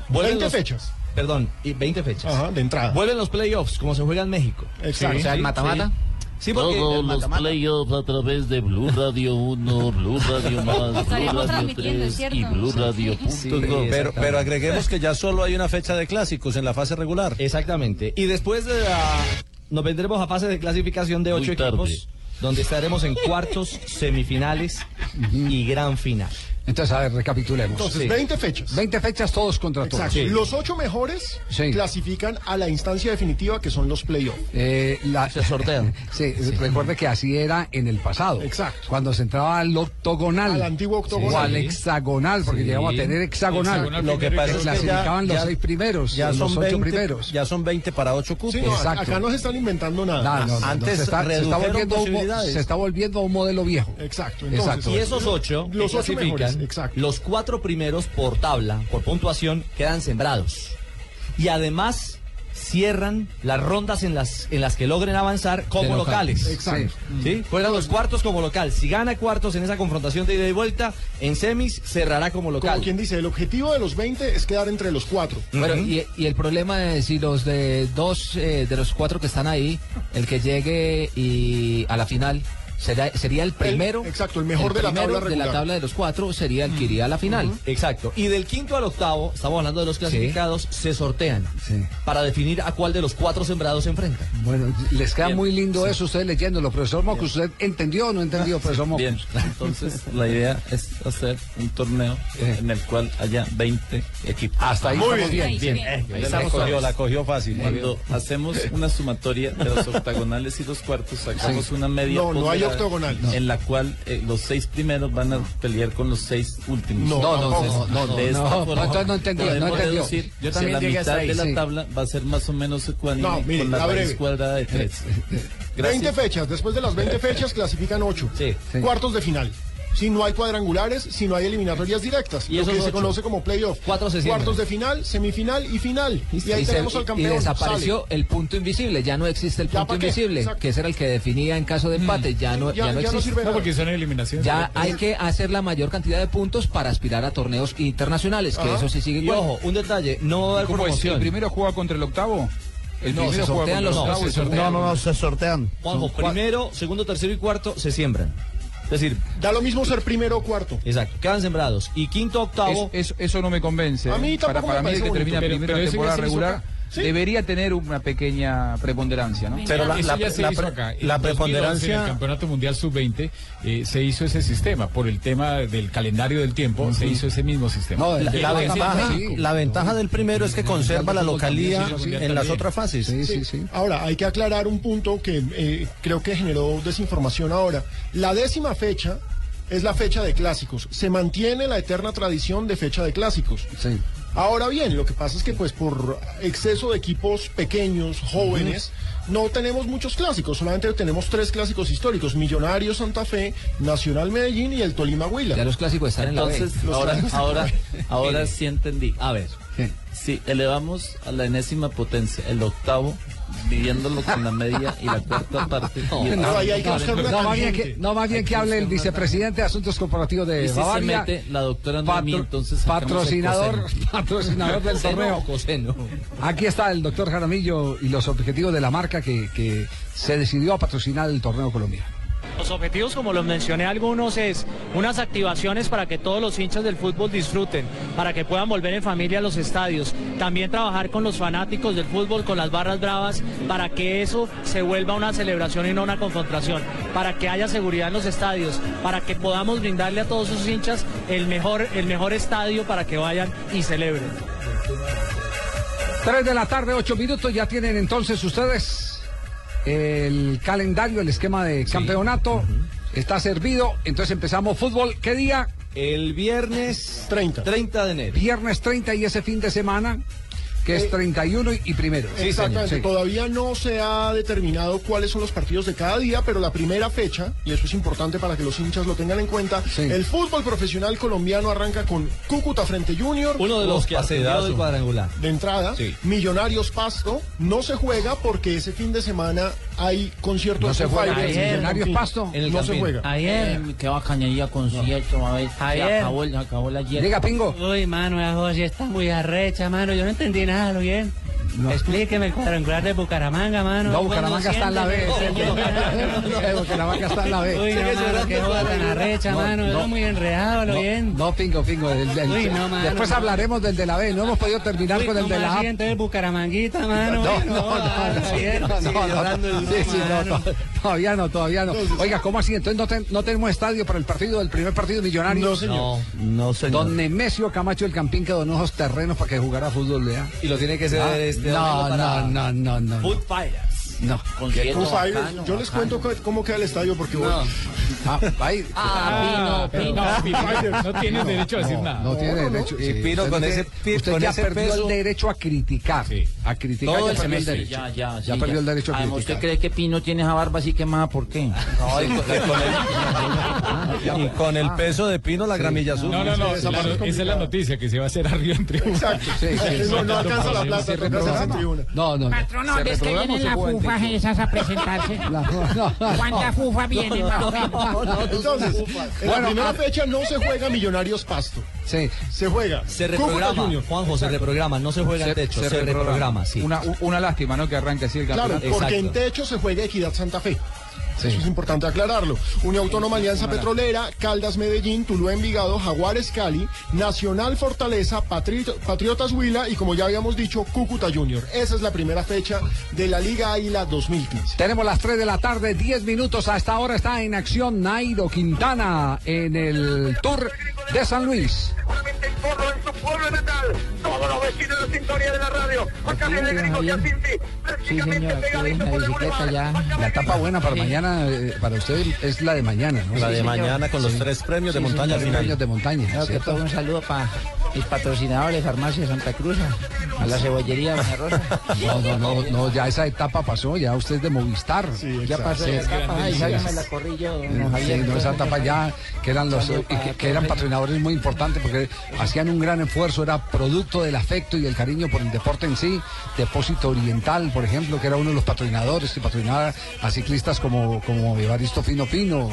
Vuelven 20 los- fechas. Perdón, y 20 fechas. Ajá, de entrada. Vuelven los playoffs, como se juega en México. Exacto. Sí, O sea, el sí, mata-mata. Sí, Sí, porque Todos los playoffs a través de Blue Radio 1, Blue Radio Más, Blue Radio transmitiendo, 3 ¿cierto? y Blue Radio.com. pero, pero agreguemos que ya solo hay una fecha de clásicos en la fase regular. Exactamente. Y después de la... nos vendremos a fase de clasificación de ocho equipos, donde estaremos en cuartos, semifinales y gran final. Entonces, a ver, recapitulemos. Entonces, 20 fechas. 20 fechas todos contra todos. Exacto. Los ocho mejores clasifican a la instancia definitiva que son los playoffs. Eh, la- Se sortean. Sí, recuerde que así era en el pasado. Exacto. Cuando se entraba al octogonal. Al antiguo octogonal. O al Sí. hexagonal, porque Sí. llegamos a tener hexagonal. Hexagonal Lo que pasa es que clasificaban los ya- seis primeros, ya los son ocho 20, primeros. Ya son 20 para 8 cupos. Sí, no, Exacto. acá no se están inventando nada. No, no, no, Antes se, está, se está volviendo se está volviendo un modelo viejo. Exacto. Exacto. Y esos ocho Los ocho clasifican, exacto. los cuatro primeros por tabla, por puntuación, quedan sembrados. Y además cierran las rondas en las, en las que logren avanzar como local. locales. Exacto. ¿Sí? Juegan los cuartos como local. Si gana cuartos en esa confrontación de ida y vuelta, en semis cerrará como local. Como quien dice, el objetivo de los 20 es quedar entre los cuatro. Bueno, y, y el problema es si los de dos eh, de los cuatro que están ahí, el que llegue y a la final será, sería el primero. exacto, el mejor de la primero tabla de la tabla de los cuatro sería el que iría a la final. Exacto. Y del quinto al octavo, estamos hablando de los clasificados, se sortean para definir a cuál de los cuatro sembrados se enfrentan. Bueno, les queda Bien. muy lindo eso ustedes leyéndolo. Profesor Mocus, ¿usted entendió o no entendió, profesor Mocus? Bien, entonces la idea es hacer un torneo en el cual haya 20 equipos. Hasta ahí Muy estamos bien. bien. Bien, Bien. ahí La cogió, todos. la cogió fácil. Cuando hacemos una sumatoria de los octagonales y los cuartos, sacamos una media No, no hay octogonal. En la cual eh, los seis primeros van a pelear con los seis últimos. No, No, no, no, no, De esta no, forma, entonces no entendió, no entendió. deducir Yo que también la mitad ahí, de la sí. tabla va a ser más o menos ecuánime No, mire, con la la cuadrada de tres. 20 fechas, después de las 20 fechas clasifican 8. Cuartos de final. Si no hay cuadrangulares, si no hay eliminatorias directas, Y lo que se ocho. conoce como playoff. Cuartos de final, semifinal y final. Y, ahí y se- tenemos al y campeón. desapareció el punto invisible, ya no existe el ¿Ya punto invisible, Exacto. que ese era el que definía en caso de empate, ya no, Ya- ya no ya no existe. sirve No, nada. porque son eliminaciones Ya hay que hacer la mayor cantidad de puntos para aspirar a torneos internacionales, que Ajá. eso sí sigue Y ojo, un detalle, no va a haber ¿Cómo es? promoción. ¿El primero juega contra el octavo? El No, primero se sortean los octavos. No, No, no, no, se sortean. Juanjo, primero, segundo, tercero y cuarto se siembran. Es decir, da lo mismo ser primero o cuarto. Exacto, quedan sembrados. Y quinto, octavo. Es- eso no me convence. A mí ¿eh? para tampoco para me mí, el que bonito. termina Pero- primero pero temporada regular. Sí. debería tener una pequeña preponderancia, ¿no? Pero la- la- la hizo pre- acá. En la 2011, preponderancia- En el Campeonato Mundial Sub-20 eh, se hizo ese sistema. Por el tema del calendario del tiempo, se hizo ese mismo sistema. la, ventaja, la ventaja del primero es que conserva la localía en las otras fases. Ahora, hay que aclarar un punto que eh, creo que generó desinformación ahora. La décima fecha es la fecha de clásicos. Se mantiene la eterna tradición de fecha de clásicos. Ahora bien, lo que pasa es que pues por exceso de equipos pequeños, jóvenes, no tenemos muchos clásicos, solamente tenemos tres clásicos históricos, Millonarios Santa Fe, Nacional Medellín y el Tolima Huila. Ya los clásicos están Entonces, Los ahora, clásicos ahora, están- ahora sí entendí. A ver. Si elevamos a la enésima potencia el octavo, dividiéndolo con la media y la cuarta parte. No, no, más bien que, no, más bien que hable el vicepresidente de Asuntos Corporativos de Y si se Bavaria. mete la doctora Noemí, patro- entonces patrocinador, patrocinador del torneo. coseno. Aquí está el doctor Jaramillo y los objetivos de la marca que, que se decidió a patrocinar el torneo colombiano. Los objetivos, como los mencioné algunos, es unas activaciones para que todos los hinchas del fútbol disfruten, para que puedan volver en familia a los estadios. También trabajar con los fanáticos del fútbol, con las barras bravas, para que eso se vuelva una celebración y no una confrontación, para que haya seguridad en los estadios, para que podamos brindarle a todos sus hinchas el mejor, el mejor estadio para que vayan y celebren. 3 de la tarde, 8 minutos. Ya tienen entonces ustedes el calendario, el esquema de campeonato. Está servido. Entonces empezamos fútbol. ¿Qué día? El viernes 30. 30 de enero. Viernes 30 y ese fin de semana, que es Eh, 31 y, y primero. Exactamente, Sí. todavía no se ha determinado cuáles son los partidos de cada día, pero la primera fecha, y eso es importante para que los hinchas lo tengan en cuenta, el fútbol profesional colombiano arranca con Cúcuta frente Junior. Uno de los que partidazo. del cuadrangular. De entrada, Millonarios Pasto, no se juega porque ese fin de semana hay concierto No se juega. En Ayer, Campín. Pasto. En el no se juega. Ayer, qué bacanería concierto, a ver, se Ayer. acabó, se acabó la ayer. Diga, Pingo. Uy, mano, la José está muy arrecha, mano. Yo no entendí nada, ¿lo bien? Explíqueme el cuadrangular de Bucaramanga, mano. No, ¿Cómo Bucaramanga está en la B. Eh, Bucaramanga está en la B. Uy, no, mano, qué joda tan arrecha, No, mano. no. Muy enredado, ¿lo No, bien? No, pingo, pingo. el- el- Uy, no, mano, después no. hablaremos del de la B. No hemos podido terminar Uy, con el ¿cómo de la así, A. entonces Bucaramanguita, mano. No, no, no, no, no, no, el sí, sí, no, todavía no, todavía no. Oiga, ¿cómo así? Entonces no, ten- no tenemos estadio para el partido del primer partido millonario. No, señor. No, señor. Don Nemesio Camacho del Campín que donó esos terrenos para que jugara fútbol, ¿vea? Y lo tiene que ser Ah, este no, no, no, no, no. Food Fighters. No. Foo Fighters, yo les cuento cómo queda el estadio porque voy. Ah, ahí. Ah, Pino, Pino. No, Pino, no tienes derecho a decir nada. No tiene derecho. Y sí. Pino Usted con no ese Usted con ya ese perdió peso- el derecho a criticar. A criticar Todo ya el perdió el semestre, derecho. ya, ya, Ya sí, perdió el derecho a Además, ¿usted criticar. cree que Pino tiene esa barba así quemada? ¿Por qué? No, y con, con el, y con el peso de Pino, la gramilla azul. No, no, no. Esa la- es esa es la noticia que se va a hacer arriba en tribuna. Exacto. Sí, sí, no, no alcanza la plata. No, no. no. Patrón, ¿dónde es que reprograma o vienen fufas esas a presentarse? Entonces, en la primera ah. fecha no se juega Millonarios Pasto. Sí. Se juega Se reprograma, Junior. Juanjo, se reprograma, no se juega en techo, se, reprograma. reprograma, sí. Una, una lástima, ¿no? Que arranque así el Claro, campeonato. porque Exacto. en techo se juega Equidad Santa Fe. Eso es importante aclararlo. Unión Autónoma Alianza Petrolera, Caldas Medellín, Tuluá Envigado, Jaguares Cali, Nacional Fortaleza, Patri- Patriotas Huila y como ya habíamos dicho, Cúcuta Junior. Esa es la primera fecha de la Liga Águila 2015. Tenemos las 3 de la tarde, 10 minutos. A esta hora está en acción Nairo Quintana en el Tour de San Luis. Porro en su pueblo natal. Todos los vecinos de la sintonía de la radio. Acá viene el gringo Yacinti. Sí, señor, aquí en la bicicleta ya. La etapa buena para mañana, eh, para usted es la de mañana, ¿no? La de mañana con los Sí. tres premios de montaña final. premios de montaña, Creo que todo un saludo para mis patrocinadores, Farmacia Santa Cruz, a la cebollería Doña Rosa. No, no, no, no, ya esa etapa pasó, ya usted es de Movistar. Ya pasó esa etapa, ya me la corrí yo, don Javier. Sí, no, esa etapa ya, que eran los que, eran todos. Patrocinadores muy importantes porque hacían un gran esfuerzo, era producto del afecto y el cariño por el deporte en sí. Depósito Oriental, por ejemplo, que era uno de los patrocinadores que patrocinaba a ciclistas como, como Evaristo Fino Fino,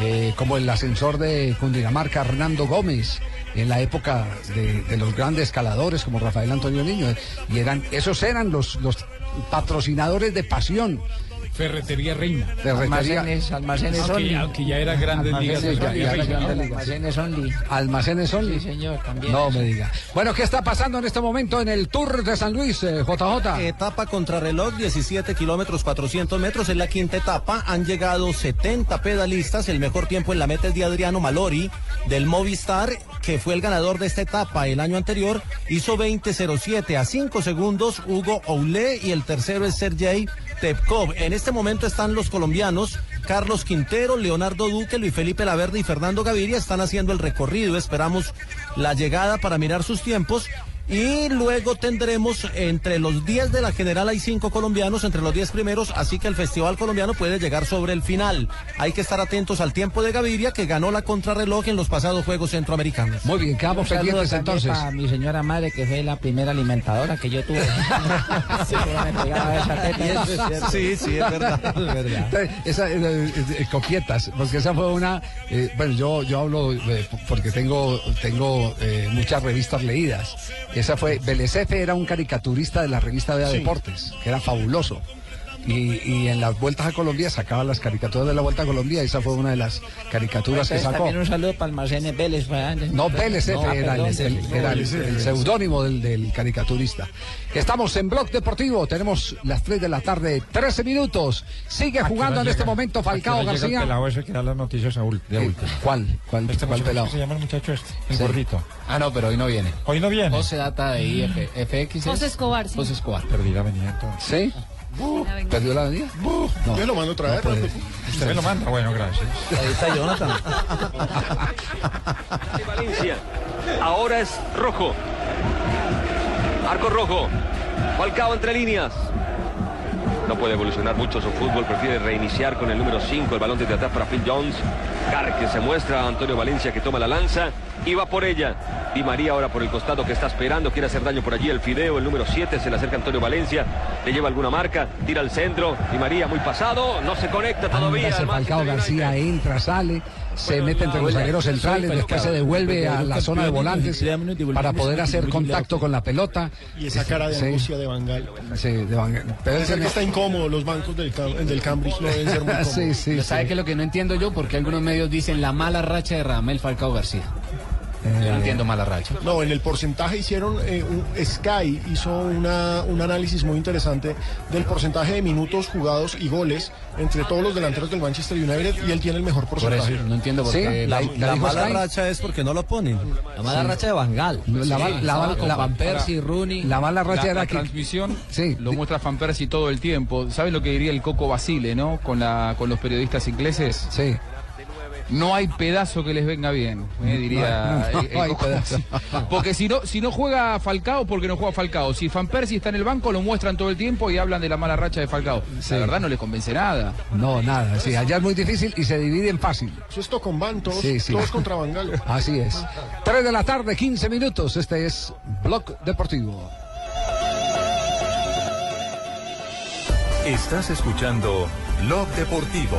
eh, como el ascensor de Cundinamarca, Hernando Gómez. En la época de, de los grandes escaladores como Rafael Antonio Niño, y eran, esos eran los, los patrocinadores de pasión. Ferretería Reina. Ferretería- Almacenes, almacenes Aunque only. ya- aunque ya era Grandes Ligas Almacenes ya era Ligas. Almacenes only. Almacenes Only. Sí, señor, también. No me diga. Bueno, ¿qué está pasando en este momento en el Tour de San Luis, eh, JJ? Etapa contrarreloj, 17 kilómetros, 400 metros. Es la quinta etapa. Han llegado 70 pedalistas. El mejor tiempo en la meta es de Adriano Malori, del Movistar, que fue el ganador de esta etapa el año anterior. Hizo 20.07 a 5 segundos Hugo Oulé y el tercero es Sergei En este momento están los colombianos. Carlos Quintero, Leonardo Duque, Luis Felipe Laverde y Fernando Gaviria están haciendo el recorrido. Esperamos la llegada para mirar sus tiempos. Y luego tendremos entre los 10 de la general hay 5 colombianos, entre los 10 primeros, así que el festival colombiano puede llegar sobre el final. Hay que estar atentos al tiempo de Gaviria, que ganó la contrarreloj en los pasados Juegos Centroamericanos. Muy bien, quedamos pendientes entonces. para mi señora madre, que fue la primera alimentadora que yo tuve. Sí. Sí, es verdad, es verdad. Esa, eh, eh, eh, coquietas, porque esa fue una. eh, bueno, yo, yo hablo eh, porque tengo, tengo eh, muchas revistas leídas. Esa fue. Belezefe era un caricaturista de la revista Vea Sí. Deportes, que era fabuloso. Y, y en las vueltas a Colombia sacaba las caricaturas de la vuelta a Colombia. Esa fue una de las caricaturas que sacó. también un saludo para Almacenes Vélez. ¿verdad? No, Vélez No, ah, era, el, perdón, el- era el- el seudónimo del, del caricaturista. Estamos en Blog Deportivo, tenemos las 3 de la tarde, 13 minutos. Sigue jugando en este momento Falcao García. pelado ese que da las noticias a ul- de Eh, última. ¿Cuál? ¿Cuál, Este cuál pelado? ¿cómo se llama el muchacho este? El Sí. gordito. Ah, no, pero hoy no viene. Hoy no viene. José Data de IF, FX. José Escobar, sí. José Escobar. Perdí la avenida entonces. ¿Sí? ¿Perdió la avenida? No, Yo lo mando a traer. no. Usted me lo manda. Bueno, gracias. Ahí está Jonathan. Valencia. Ahora es rojo. Arco rojo. Falcao entre líneas. No puede evolucionar mucho su fútbol, prefiere reiniciar con el número 5, el balón desde atrás para Phil Jones. Gar que se muestra a Antonio Valencia que toma la lanza y va por ella. Di María ahora por el costado que está esperando, quiere hacer daño por allí el Fideo, el número 7, se le acerca Antonio Valencia, le lleva alguna marca, tira al centro, Di María muy pasado, no se conecta todavía. Falcao García entra, sale, se mete entre los zagueros centrales, después se devuelve a la zona de volantes para poder hacer contacto con la pelota. Y esa cara de angustia de Bangal. Sí, de Van Gaal. Pero ese- que está incómodo, los bancos del, Cam- del Cambridge no deben ser muy cómodos. Sí, sí, ¿Sabe sí. es lo que no entiendo yo? Porque algunos medios dicen la mala racha de Ramel Falcao García. Yo no entiendo mala racha. No, en el porcentaje hicieron, eh, un- Sky hizo una, un análisis muy interesante del porcentaje de minutos jugados y goles entre todos los delanteros del Manchester United y él tiene el mejor Por eso, porcentaje. no entiendo por Sí, qué. la- La, la dijo mala Sky. racha es porque no lo ponen. La mala racha de Bangal. La, Sí, la, estaba con la- Van Persie, Rooney. la mala racha La, era la que transmisión Sí, lo muestra Fan Persie todo el tiempo. ¿Sabes lo que diría el Coco Basile, no? Con, la, con los periodistas ingleses. Sí. No hay pedazo que les venga bien, eh, diría No, el- el. Porque si no, si no juega Falcao, porque no juega Falcao. Si Fan Persie está en el banco, lo muestran todo el tiempo y hablan de la mala racha de Falcao. Sí. La verdad no les convence nada. No, nada, sí, allá es muy difícil y se dividen fácil. Eso es Sí, sí. todos contra Bangal. Así es. 3 de la tarde, 15 minutos. Este es Blog Deportivo. Estás escuchando Blog Deportivo.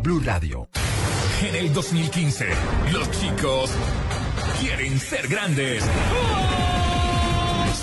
Blue Radio. En el 2015, los chicos quieren ser grandes.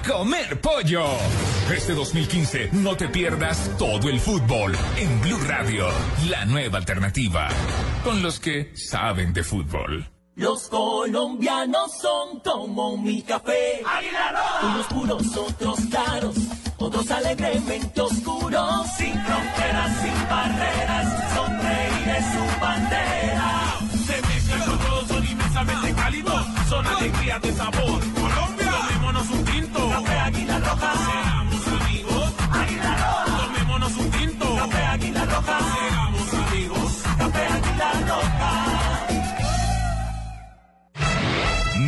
A comer pollo. Este 2015 no te pierdas todo el fútbol en Blue Radio, la nueva alternativa, con los que saben de fútbol. Los colombianos son como mi café. Unos puros, otros claros, otros alegremente oscuros. Sin fronteras, sin barreras, sonreír es su bandera. Se mezclan con todos, son inmensamente cálidos, son alegrías de sabor.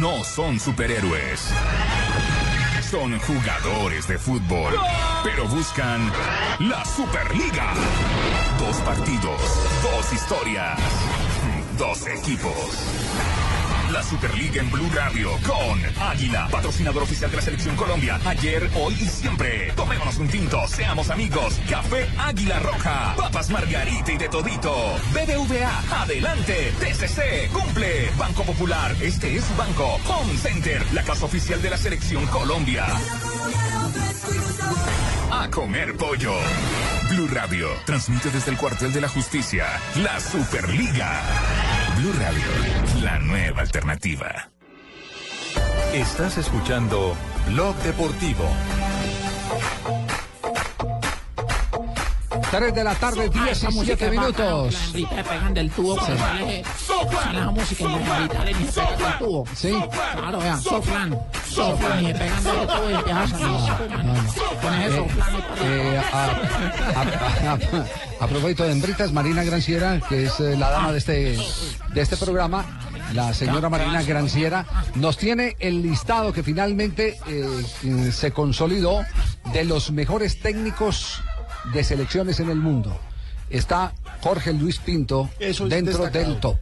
No son superhéroes. Son jugadores de fútbol. Pero buscan la Superliga. Dos partidos, dos historias, dos equipos. La Superliga en Blue Radio con Águila, patrocinador oficial de la Selección Colombia. Ayer, hoy y siempre. Tomémonos un tinto, seamos amigos. Café Águila Roja, papas Margarita y de todito. BBVA, adelante. TCC, cumple. Banco Popular, este es su banco. Home Center, la casa oficial de la Selección Colombia. A comer pollo. Blue Radio transmite desde el cuartel de la justicia la Superliga. Blue Radio, la nueva alternativa. Estás escuchando Blog Deportivo. 3 de la tarde, Ah, esa 17 música es minutos. La tubo, Sí. la música tubo. Claro, vean, soflan, soflan y se pegan del tubo y empieza a salir propósito de hembritas, Marina Granciera, que es eh, la dama de este, de este programa, la señora Marina Granciera, nos tiene el listado que finalmente eh, se consolidó de los mejores técnicos de selecciones en el mundo. Está Jorge Luis Pinto es dentro destacado. del top.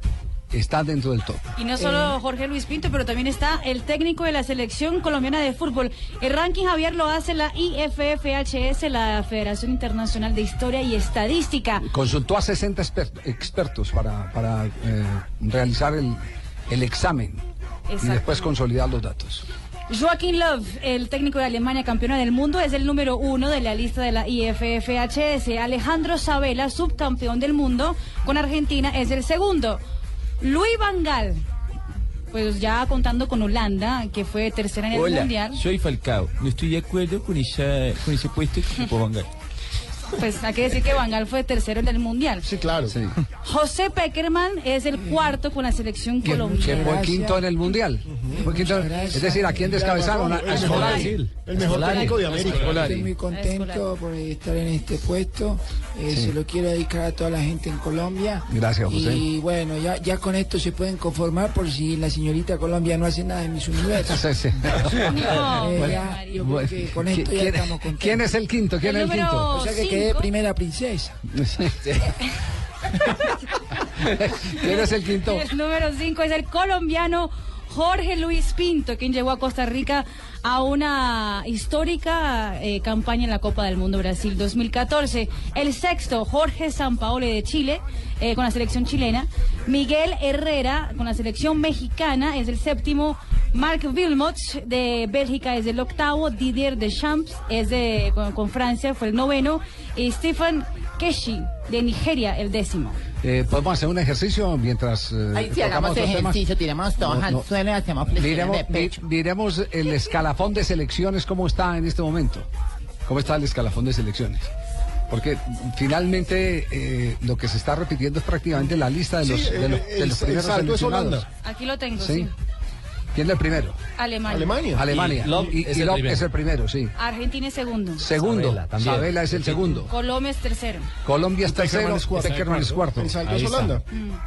Está dentro del top. Y no solo Jorge Luis Pinto, pero también está el técnico de la selección colombiana de fútbol. El ranking Javier lo hace la IFFHS, la Federación Internacional de Historia y Estadística. Consultó a 60 exper- expertos para, para eh, realizar el, el examen y después consolidar los datos. Joaquín Love, el técnico de Alemania campeona del mundo, es el número uno de la lista de la IFFHS. Alejandro Sabela, subcampeón del mundo con Argentina, es el segundo. Luis Van Gaal, pues ya contando con Holanda, que fue tercera en el Hola, mundial. soy Falcao. No estoy de acuerdo con, esa, con ese puesto que ocupó Van Gaal. Pues hay que decir que Van Gaal fue tercero en el mundial. Sí, claro. José Peckerman es el cuarto con la selección Que, colombiana. que fue quinto en el mundial. Fue quinto- es decir, ¿a quién descabezaron? A, a Scolari. El mejor técnico de América. Estoy muy contento por estar en este puesto. Eh, Sí. Se lo quiero dedicar a toda la gente en Colombia. Gracias, José. Y bueno, ya, ya con esto se pueden conformar por si la señorita Colombia no hace nada en mis universos. Sí, sí. Eh, Bueno, ya, yo bueno, creo que con esto ya ¿quién- estamos contentos. ¿Quién es el quinto? ¿Quién El es el quinto? O sea que cinco. quedé primera princesa. ¿Quién es el quinto? El número 5 es el colombiano Jorge Luis Pinto, quien llegó a Costa Rica a una histórica eh, campaña en la Copa del Mundo Brasil 2014. El sexto, Jorge Sampaoli de Chile, eh, con la selección chilena. Miguel Herrera, con la selección mexicana, es el séptimo. Marc Wilmot de Bélgica es el octavo. Didier Deschamps es de, con, con Francia, fue el noveno. Y Stephen Keshi de Nigeria, el décimo. Eh, Podemos hacer un ejercicio mientras. eh, Ahí sí, hagamos ejercicio, tiremos todos No, al no. suelo y hacemos flexiones Miremos, de pecho. mi- miremos el escalafón de selecciones, cómo está en este momento. ¿Cómo está el escalafón de selecciones? Porque finalmente eh, lo que se está repitiendo es prácticamente la lista de los, Sí, de los, de los el- el primeros seleccionados. Aquí lo tengo, Sí. sí. ¿Quién es el primero? Alemania. Alemania. Y Love Y, es y el primero. es el primero, sí. Argentina es segundo. Segundo. Sabela también. Sabela es el segundo. Colombia es tercero. Colombia es tercero. Peckerman es cuarto. Es cuarto. Es. Holanda.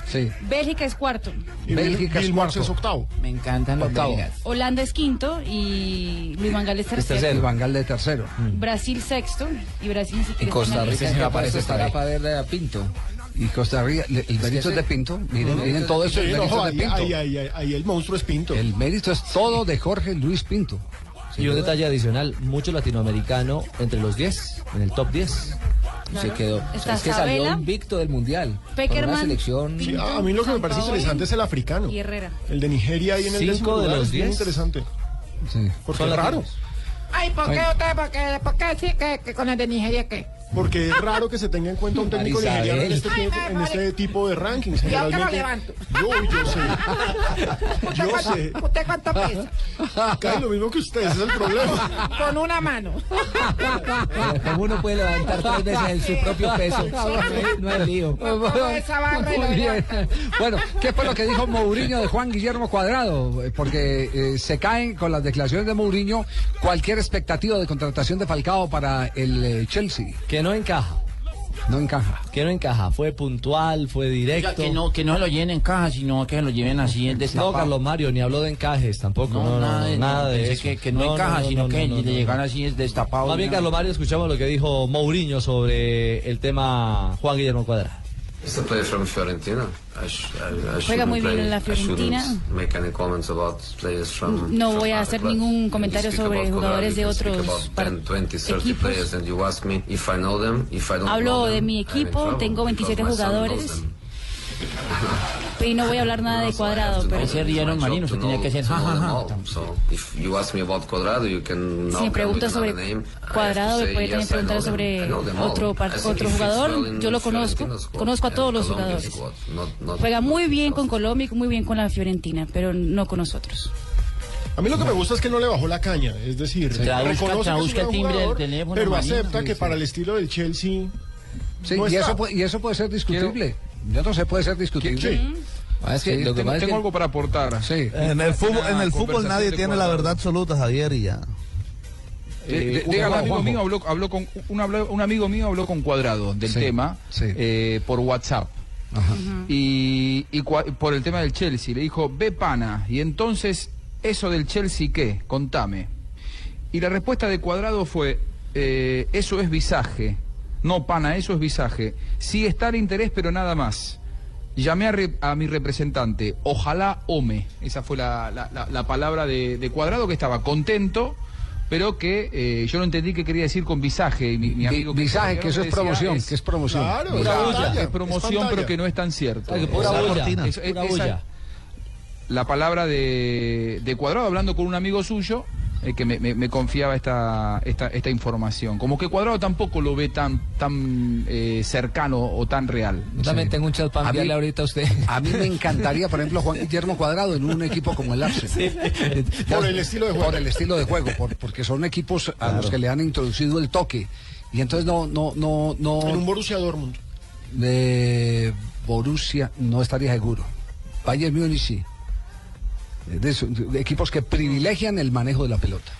Sí. Bélgica es cuarto. Y Bélgica es Bill cuarto. es octavo. Me encantan los Octavo. belgas. Holanda es quinto y Luis Vangal es tercero. El Bangal de tercero. Brasil sexto y Brasil siquiera En Costa Rica para ver a Pinto. Y Costa Rica, le- el mérito es de Pinto. Miren, miren todo eso, Sí, el no, mérito es de Pinto. ahí, ahí, ahí, ahí el monstruo es Pinto. El mérito es todo de Jorge Luis Pinto. Y un detalle adicional, mucho latinoamericano entre los 10, en el top 10. Se Claro. quedó. Está es que salió Sabela, invicto del mundial. Peckerman, una selección. Sí, a mí lo que me parece interesante es el africano. Y Herrera. El de Nigeria ahí en el Cinco de lugar los es bien diez. interesante. Sí. Porque es raro. Ay, ¿por qué usted? ¿Por qué, por qué sí que, que con el de Nigeria qué? Porque es raro que se tenga en cuenta un técnico nigeriano en este, Ay, en este tipo de rankings. Yo que lo levanto. yo, yo sé. ¿Usted, Yo cuánto, sé. ¿Usted cuánto pesa? Cae lo mismo que ustedes, ese es el problema. Con una mano. Como uno puede levantar tres veces en su propio peso. No es lío. Bueno, ¿qué fue lo que dijo Mourinho de Juan Guillermo Cuadrado? Eh, Porque eh, se caen con las declaraciones de Mourinho cualquier expectativa de contratación de Falcao para el eh, Chelsea. Que no encaja, No encaja. que no encaja. Fue puntual, fue directo. que no, que no lo lleven en caja, sino que lo lleven así en No, destapado. Carlos Mario, ni habló de encajes tampoco. No, No, no, nada, no, de, nada de eso. Que, que no, encaja, sino no, que no, le no, llegan no. así es destapado. Más bien, Carlos Mario, escuchamos lo que dijo Mourinho sobre el tema Juan Guillermo Cuadrado. A player from Fiorentina. I I- Juega muy bien en la Fiorentina. make any comments about players from- No from voy a hacer clubs. ningún comentario sobre about jugadores de otros speak par- about 10, 20, 30 equipos. players and you ask me if I know them, if I don't Hablo de mi equipo, tengo because 27 my son knows jugadores. Y no voy a hablar nada de cuadrado, pero Ese rieron marino, se tenía que hacer To know them jajaja. all. So if you ask me about Cuadrado, you can si me with sobre cuadrado, me puede también preguntar sobre otro, jugador. Yo lo conozco, conozco a todos los jugadores. Juega muy bien con Colombia y muy bien con la Fiorentina, pero no con nosotros. A mí lo que me gusta es que no le bajó la caña, es decir, reconoce el timbre del teléfono, pero acepta que para el estilo del Chelsea Sí, no y, está. eso puede, y eso puede ser discutible. Yo no sé, puede ser discutible. Ah, es que Sí, lo que Tengo, que- algo para aportar. Sí. En el fútbol, en el fútbol conversación nadie tiene la verdad absoluta, Javier, y ya. Eh, Dí- un, dígalo, amigo mío habló, habló con un, habló- un amigo mío habló con Cuadrado del Sí, tema sí. eh, por WhatsApp y, y cua- por el tema del Chelsea le dijo ve pana y entonces eso del Chelsea qué contame y la respuesta de Cuadrado fue eh, eso es visaje no pana eso es visaje sí está el interés pero nada más Llamé a, re- a mi representante, ojalá ome. Esa fue la, la- la- la palabra de, de Cuadrado, que estaba contento, pero que eh, yo no entendí qué quería decir con visaje. Mi, amigo visaje, que eso es promoción, que es promoción. Claro, Pura es promoción, pero que no es tan cierto. Que pura Esa- bulla, cortina. eso- pura esa- bulla. la palabra de, de Cuadrado hablando con un amigo suyo eh, que me, me- me confiaba esta, esta, esta información. Como que Cuadrado tampoco lo ve tan, tan eh, cercano o tan real. Yo también tengo un chat para A mí- enviarle ahorita a usted. A mí me encantaría, por ejemplo, Juan Guillermo Cuadrado en un equipo como el Arsenal. Por el estilo de juego. Por el estilo de juego, por- porque son equipos a los que le han introducido el toque. Y entonces no, no, no, no. En un Borussia Dortmund. De Borussia no estaría seguro. Bayern Múnich sí. De, de equipos que privilegian el manejo de la pelota.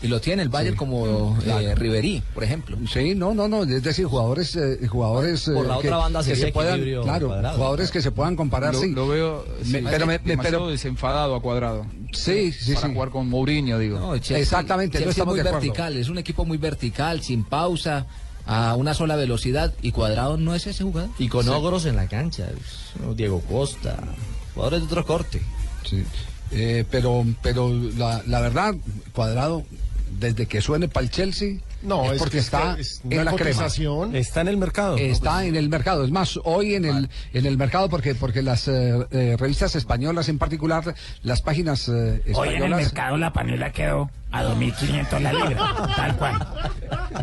Y lo tiene el Bayern Sí. como eh, Claro. Riverí, por ejemplo. Sí, no, no, no, es decir, jugadores, eh, jugadores Por eh, la que, otra banda que sería se puedan, claro, cuadrado. jugadores que se puedan comparar, Lo, sí. lo veo Me- sí, pero me- me- demasiado pero- desenfadado a Cuadrado. Sí, sí, para sí. jugar con Mourinho, digo. No, Chelsea- Exactamente, no Chelsea es estamos muy de vertical, es un equipo muy vertical, sin pausa, a una sola velocidad. Y Cuadrado no es ese jugador. Y con ogros en la cancha. ¿no? Diego Costa, jugadores de otro corte. Sí. Eh, pero pero la, la verdad, Cuadrado, desde que suene para el Chelsea, No, es es porque que está es en la crema. Está en el mercado. Está en el mercado. Es más, hoy en el en el mercado porque porque las eh, eh, revistas españolas en particular, las páginas eh, Hoy en el españolas mercado la panela quedó a 2.500 la libra, tal cual.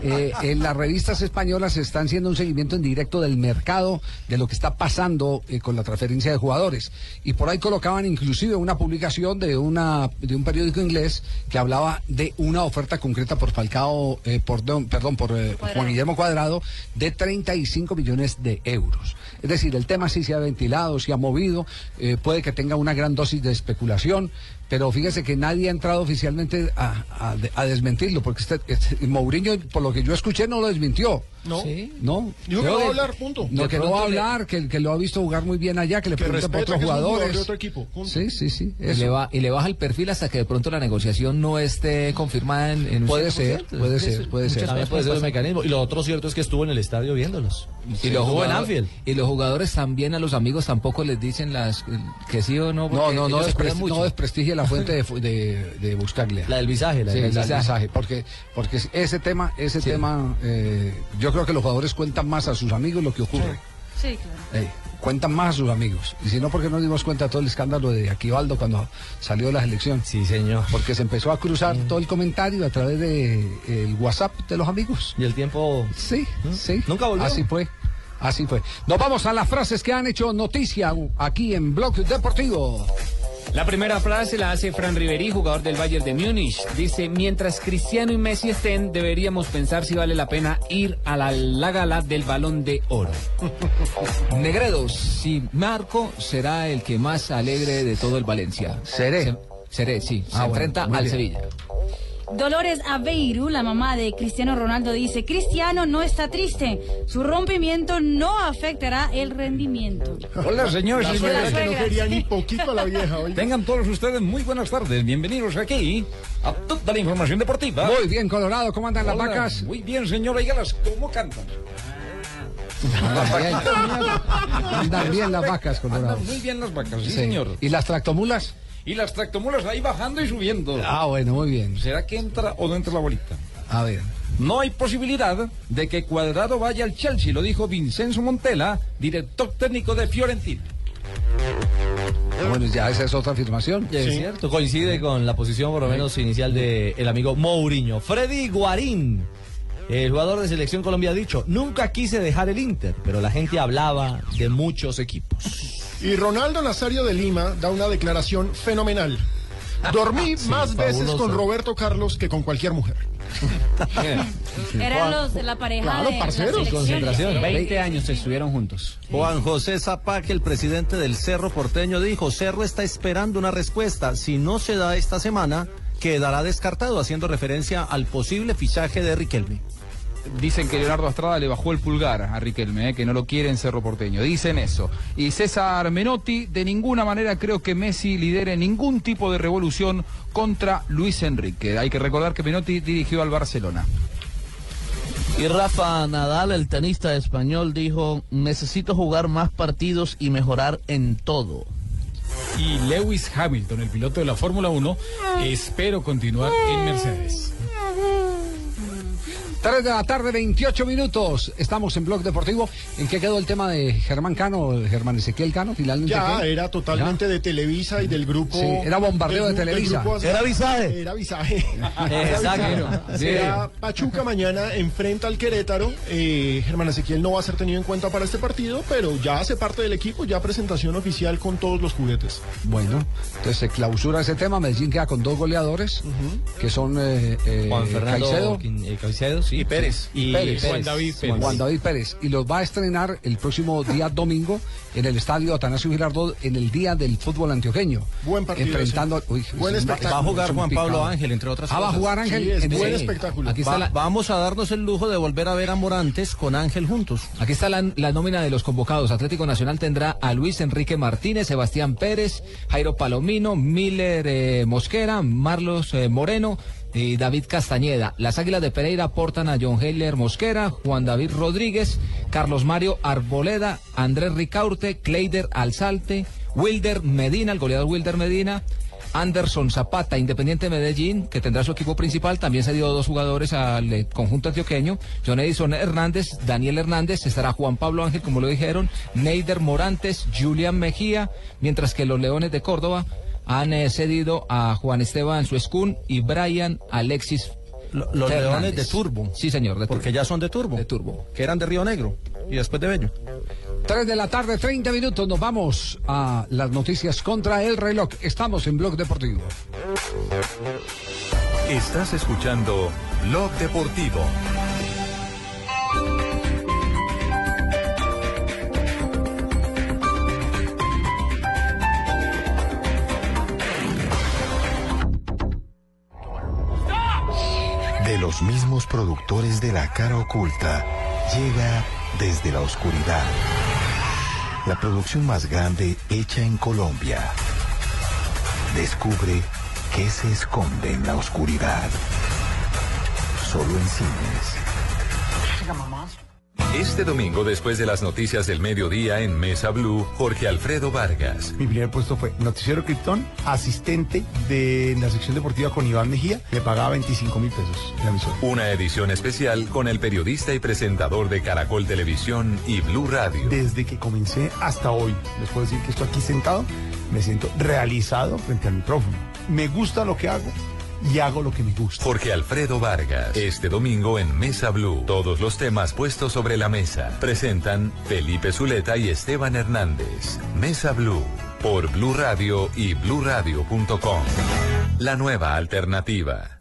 eh, en las revistas españolas están haciendo un seguimiento en directo del mercado, de lo que está pasando eh, con la transferencia de jugadores. Y por ahí colocaban inclusive una publicación de una de un periódico inglés que hablaba de una oferta concreta por Falcao, eh, por don- perdón, por eh, Juan Guillermo Cuadrado, de 35 millones de euros. Es decir, el tema sí se ha ventilado, se ha movido, eh, puede que tenga una gran dosis de especulación, pero fíjese que nadie ha entrado oficialmente a, a- a desmentirlo, porque este, este- Mourinho, por lo que yo escuché, no lo desmintió. No. No. Dijo que no va a hablar, punto. No, que no va a le- hablar, que, que lo ha visto jugar muy bien allá, que le Que pregunta por otros jugadores. otro equipo, punto. Sí, sí, sí. Y le, va, y le baja el perfil hasta que de pronto la negociación no esté confirmada en, en Puede 100%. ser, puede ser, puede ser. También puede ser pasan. mecanismo. Y lo otro cierto es que estuvo en el estadio viéndolos. Y los, jugó en jugadores, Anfield. y los jugadores también a los amigos tampoco les dicen las que sí o no. No, porque no, no, ellos la fuente de, de, de Buscaglia. La del visaje, la Sí, del la visaje. del visaje, porque, porque ese tema, ese tema, eh, yo creo que los jugadores cuentan más a sus amigos lo que ocurre. Sí, claro. Eh, cuentan más a sus amigos. Y si no, porque no dimos cuenta de todo el escándalo de Aquivaldo cuando salió de la elección. Sí, señor. Porque se empezó a cruzar todo el comentario a través de el WhatsApp de los amigos. Y el tiempo. Sí, sí. Nunca volvió. Así fue. Así fue. Nos vamos a las frases que han hecho noticia aquí en Blog Deportivo. La primera frase la hace Fran Riveri, jugador del Bayern de Múnich. Dice, mientras Cristiano y Messi estén, deberíamos pensar si vale la pena ir a la, la gala del balón de oro. Negredo, si Marco será el que más alegre de todo el Valencia. Seré. Se- seré, sí. Se Ah, bueno, enfrenta al bien. Sevilla. Dolores Aveiru, la mamá de Cristiano Ronaldo, dice, Cristiano no está triste, su rompimiento no afectará el rendimiento. Hola, señores La y suegra señores. que no quería ni poquito a la vieja, oiga. Tengan todos ustedes muy buenas tardes. Bienvenidos aquí a toda la información deportiva. Muy bien, Colorado. ¿Cómo andan las vacas? Muy bien, señor. Oígalas, ¿cómo cantan? Andan bien, andan bien las vacas, Colorado. Andan muy bien las vacas, sí, Sí. señor. ¿Y las tractomulas? Y las tractomulas ahí bajando y subiendo. Ah, bueno, muy bien. ¿Será que entra o no entra la bolita? A ver. No hay posibilidad de que Cuadrado vaya al Chelsea, lo dijo Vincenzo Montella, director técnico de Fiorentina. Bueno, ya esa es otra afirmación. Es cierto, coincide con la posición por lo menos inicial de el amigo Mourinho. Freddy Guarín, el jugador de Selección Colombia ha dicho, nunca quise dejar el Inter, pero la gente hablaba de muchos equipos. Y Ronaldo Nazario de Lima da una declaración fenomenal. Dormí Sí, más veces con Roberto Carlos que con cualquier mujer. Eran los de la pareja Claro, de parceros, concentración. 20 años estuvieron juntos. Juan José Zapac, el presidente del Cerro Porteño, dijo, Cerro está esperando una respuesta. Si no se da esta semana, quedará descartado, haciendo referencia al posible fichaje de Riquelme. Dicen que Leonardo Estrada le bajó el pulgar a Riquelme, eh, que no lo quiere en Cerro Porteño. Dicen eso. Y César Menotti, de ninguna manera creo que Messi lidere ningún tipo de revolución contra Luis Enrique. Hay que recordar que Menotti dirigió al Barcelona. Y Rafa Nadal, el tenista español, dijo, necesito jugar más partidos y mejorar en todo. Y Lewis Hamilton, el piloto de la Fórmula 1, espero continuar en Mercedes. 3 de la tarde, 28 minutos. Estamos en Blog Deportivo. ¿En qué quedó el tema de Germán Cano, Germán Ezequiel Cano? Finalmente. Ya qué? era totalmente de Televisa y del grupo. Sí, era bombardeo del de Televisa. grupo- Era visaje. Era visaje. Exacto. Será Pachuca mañana enfrenta al Querétaro. Eh, Germán Ezequiel no va a ser tenido en cuenta para este partido, pero ya hace parte del equipo, ya presentación oficial con todos los juguetes. Bueno, entonces se clausura ese tema. Medellín queda con dos goleadores, que son eh, eh, Juan Fernando Caicedo Caicedo, sí. Y Pérez. Y Pérez. Juan David Pérez. Juan David Pérez. Y los va a estrenar el próximo día domingo en el estadio Atanasio Girardot en el día del fútbol antioqueño. Buen partido Enfrentando. uy, Buen espectáculo. Va a jugar Juan Pablo. Ángel, entre otras Ah, va a cosas. jugar Ángel. Sí, es en buen ese- espectáculo. Aquí está, Va- la, Vamos a darnos el lujo de volver a ver a Morantes con Ángel juntos. Aquí está la, la nómina de los convocados. Atlético Nacional tendrá a Luis Enrique Martínez, Sebastián Pérez, Jairo Palomino, Miller eh, Mosquera, Marlos eh, Moreno y David Castañeda. Las Águilas de Pereira aportan a John Heller Mosquera, Juan David Rodríguez, Carlos Mario Arboleda, Andrés Ricaurte, Kleider Alzalte, Wilder Medina, el goleador Wilder Medina. Anderson Zapata, Independiente Medellín, que tendrá su equipo principal, también se dio dos jugadores al eh, conjunto antioqueño, John Edison Hernández, Daniel Hernández, estará Juan Pablo Ángel, como lo dijeron, Neider Morantes, Julián Mejía, mientras que los Leones de Córdoba han eh, cedido a Juan Esteban Suescún y Brian Alexis. Lo- Los Fernández. leones de Turbo. Sí, señor, de Porque Turbo. ya son de Turbo. De Turbo. Que eran de Río Negro. Y después de Bello. 3 de la tarde, 30 minutos. Nos vamos a las noticias contra el reloj. Estamos en Blog Deportivo. Estás escuchando Blog Deportivo. De los mismos productores de La Cara Oculta, llega desde la oscuridad. La producción más grande hecha en Colombia. Descubre qué se esconde en la oscuridad. Solo en cines. Este domingo, después de las noticias del mediodía en Mesa Blue, Jorge Alfredo Vargas. Mi primer puesto fue Noticiero Criptón, asistente de la sección deportiva con Iván Mejía. Me pagaba 25 mil pesos en la emisora. Una edición especial con el periodista y presentador de Caracol Televisión y Blue Radio. Desde que comencé hasta hoy, les puedo decir que estoy aquí sentado, me siento realizado frente al micrófono. Me gusta lo que hago y hago lo que me gusta. Jorge Alfredo Vargas. Este domingo en Mesa Blue. Todos los temas puestos sobre la mesa. Presentan Felipe Zuleta y Esteban Hernández. Mesa Blue. Por Blue Radio y bluradio.com. La nueva alternativa.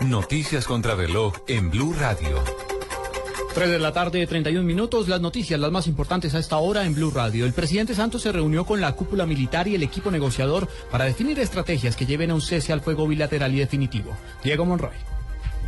Noticias contra reloj en Blue Radio. 3 de la tarde, 31 minutos. Las noticias, las más importantes a esta hora en Blue Radio. El presidente Santos se reunió con la cúpula militar y el equipo negociador para definir estrategias que lleven a un cese al fuego bilateral y definitivo. Diego Monroy.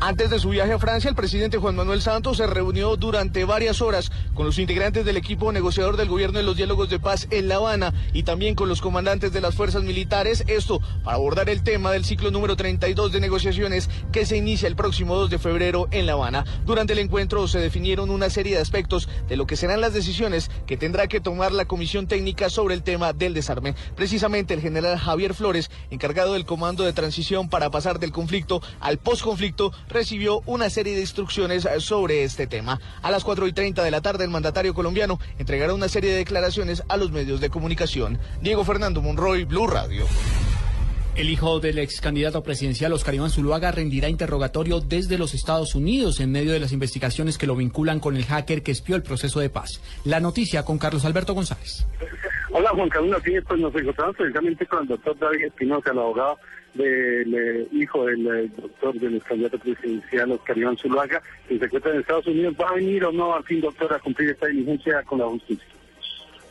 Antes de su viaje a Francia, el presidente Juan Manuel Santos se reunió durante varias horas con los integrantes del equipo negociador del gobierno en los diálogos de paz en La Habana y también con los comandantes de las fuerzas militares, esto para abordar el tema del ciclo número 32 de negociaciones que se inicia el próximo 2 de febrero en La Habana. Durante el encuentro se definieron una serie de aspectos de lo que serán las decisiones que tendrá que tomar la comisión técnica sobre el tema del desarme. Precisamente el general Javier Flores, encargado del comando de transición para pasar del conflicto al posconflicto, recibió una serie de instrucciones sobre este tema. A las 4 y 30 de la tarde, el mandatario colombiano entregará una serie de declaraciones a los medios de comunicación. Diego Fernando Monroy, Blue Radio. El hijo del ex candidato presidencial Oscar Iván Zuluaga rendirá interrogatorio desde los Estados Unidos en medio de las investigaciones que lo vinculan con el hacker que espió el proceso de paz. La noticia con Carlos Alberto González. Hola Juan Carlos, sí, pues nos encontramos precisamente con el doctor David Espinosa, el abogado del eh, hijo del eh, doctor del candidato presidencial Oscar Iván Zuluaga, que se encuentra en Estados Unidos. ¿Va a venir o no al fin, doctor, a cumplir esta diligencia con la justicia?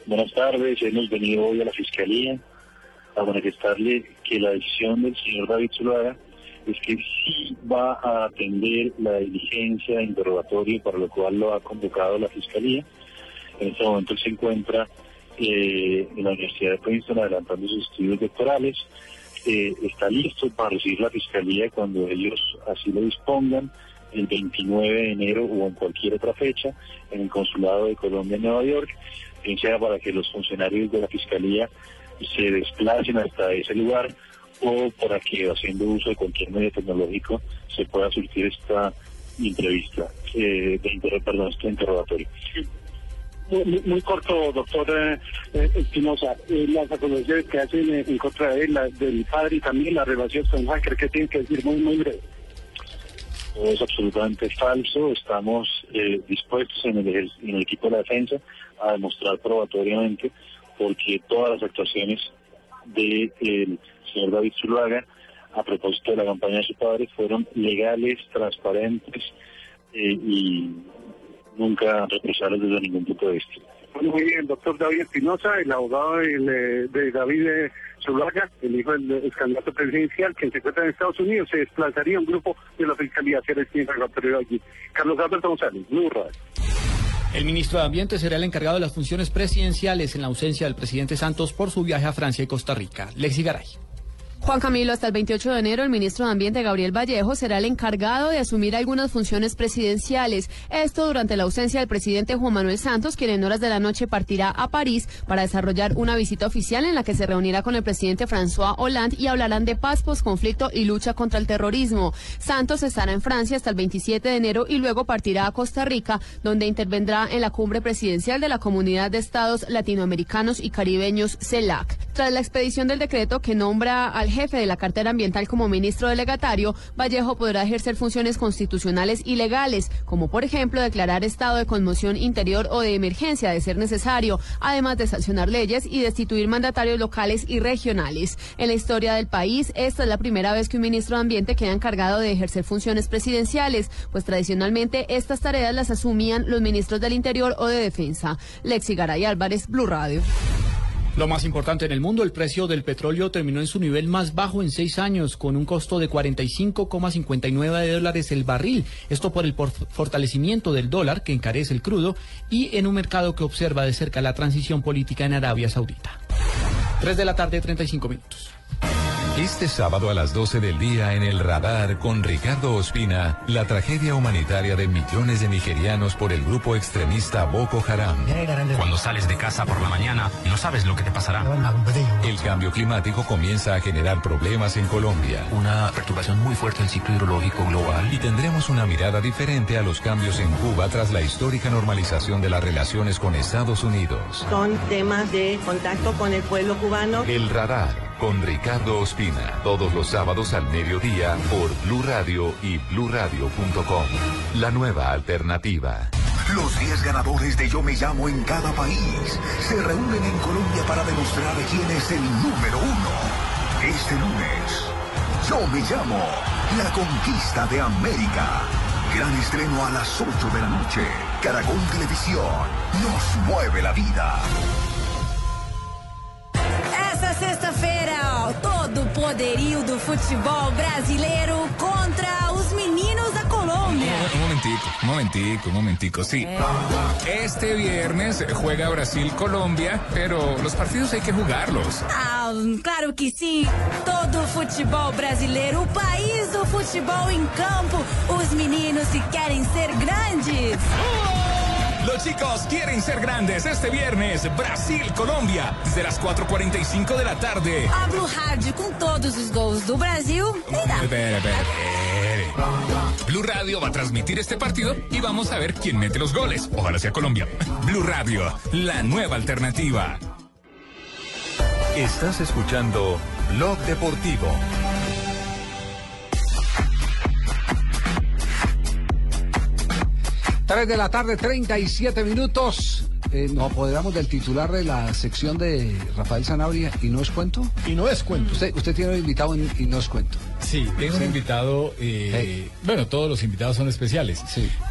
Buenas tardes, hemos venido hoy a la Fiscalía a manifestarle que la decisión del señor David Zuluaga es que sí va a atender la diligencia de interrogatorio para lo cual lo ha convocado la Fiscalía. En este momento se encuentra eh, en la Universidad de Princeton adelantando sus estudios doctorales. Eh, está listo para recibir la Fiscalía cuando ellos así lo dispongan, el 29 de enero o en cualquier otra fecha, en el Consulado de Colombia en Nueva York, bien sea para que los funcionarios de la Fiscalía se desplacen hasta ese lugar o para que haciendo uso de cualquier medio tecnológico se pueda surtir esta entrevista, eh, de perdón, este interrogatorio. Muy, muy corto, doctor eh, eh, Espinosa. Eh, las acusaciones que hacen en contra de él, la- del padre y también la relación con hacker, ¿qué tienen que decir? Muy, muy breve. Es absolutamente falso. Estamos eh, dispuestos en el, en el equipo de la defensa a demostrar probatoriamente porque todas las actuaciones del señor David Zuluaga a propósito de la campaña de su padre fueron legales, transparentes y nunca represables desde ningún punto de vista. Bueno, muy bien, doctor David Espinosa, el abogado del, eh, de David eh, Zuluaga, el hijo del ex candidato presidencial, que se encuentra en Estados Unidos, se desplazaría un grupo de la Fiscalía a hacer este interrogatorio allí. Carlos Alberto González, Blue Radio. El ministro de Ambiente será el encargado de las funciones presidenciales en la ausencia del presidente Santos por su viaje a Francia y Costa Rica. Lexi Garay. Juan Camilo, hasta el 28 de enero, el ministro de Ambiente, Gabriel Vallejo, será el encargado de asumir algunas funciones presidenciales. Esto durante la ausencia del presidente Juan Manuel Santos, quien en horas de la noche partirá a París para desarrollar una visita oficial en la que se reunirá con el presidente François Hollande y hablarán de paz, posconflicto y lucha contra el terrorismo. Santos estará en Francia hasta el 27 de enero y luego partirá a Costa Rica, donde intervendrá en la cumbre presidencial de la Comunidad de Estados Latinoamericanos y Caribeños, CELAC. Tras la expedición del decreto que nombra al jefe de la cartera ambiental como ministro delegatario, Vallejo podrá ejercer funciones constitucionales y legales, como por ejemplo declarar estado de conmoción interior o de emergencia de ser necesario, además de sancionar leyes y destituir mandatarios locales y regionales. En la historia del país, esta es la primera vez que un ministro de Ambiente queda encargado de ejercer funciones presidenciales, pues tradicionalmente estas tareas las asumían los ministros del Interior o de Defensa. Lexi Garay Álvarez, Blue Radio. Lo más importante en el mundo, el precio del petróleo terminó en su nivel más bajo en seis años, con un costo de 45,59 dólares el barril. Esto por el fortalecimiento del dólar, que encarece el crudo, y en un mercado que observa de cerca la transición política en Arabia Saudita. 3 de la tarde, 35 minutos. Este sábado a las 12 del día en el radar con Ricardo Ospina, la tragedia humanitaria de millones de nigerianos por el grupo extremista Boko Haram. Cuando sales de casa por la mañana, no sabes lo que te pasará. El cambio climático comienza a generar problemas en Colombia. Una perturbación muy fuerte del ciclo hidrológico global. Y tendremos una mirada diferente a los cambios en Cuba tras la histórica normalización de las relaciones con Estados Unidos. Son temas de contacto con el pueblo cubano. El radar con Ricardo Ospina, todos los sábados al mediodía por Blue Radio y bluradio.com. La nueva alternativa. Los 10 ganadores de Yo Me Llamo en cada país se reúnen en Colombia para demostrar quién es el número uno. Este lunes, Yo Me Llamo, la conquista de América. Gran estreno a las 8 de la noche. Caracol Televisión nos mueve la vida. Essa sexta-feira, todo o poderio do futebol brasileiro contra os meninos da Colômbia. Un momentico, un momentico, un momentico, sí. Este viernes juega Brasil-Colombia, pero los partidos hay que jugarlos. Ah, claro que sim. Todo o futebol brasileiro, o país do futebol em campo, os meninos que querem ser grandes. Los chicos quieren ser grandes este viernes. Brasil-Colombia, desde las 4.45 de la tarde. A Blue Rádio com todos os gols do Brasil. Mira. Espere, espere, espere. Blue Radio va a transmitir este partido y vamos a ver quién mete los goles. Ojalá sea Colombia. Blue Radio, la nueva alternativa. Estás escuchando Blog Deportivo. Tres de la tarde, 37 minutos. Eh, nos apoderamos del titular de la sección de Rafael Sanabria y no es cuento. Y no es cuento. Usted, usted tiene un invitado en- y no es cuento. Sí, tengo un invitado, eh, bueno, todos los invitados son especiales,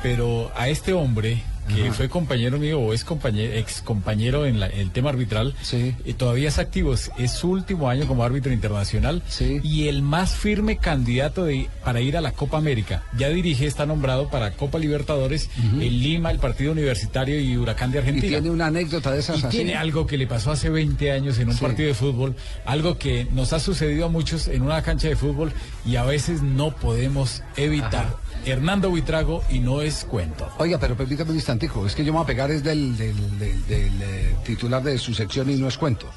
pero a este hombre que Ajá. fue compañero mío o es compañero, ex compañero en la- el tema arbitral, eh, todavía es activo, es, su último año como árbitro internacional y el más firme candidato de, para ir a la Copa América. Ya dirige, está nombrado para Copa Libertadores, el Lima, el Partido Universitario y Huracán de Y Argentina. tiene una anécdota de esas Y así. tiene algo que le pasó hace 20 años en un Sí. partido de fútbol, algo que nos ha sucedido a muchos en una cancha de fútbol y a veces no podemos evitar. Hernando Buitrago y no es cuento. Oiga, pero permítame un instantico, es que yo me voy a pegar es del, del- del- del, eh, titular de su sección y no es cuento.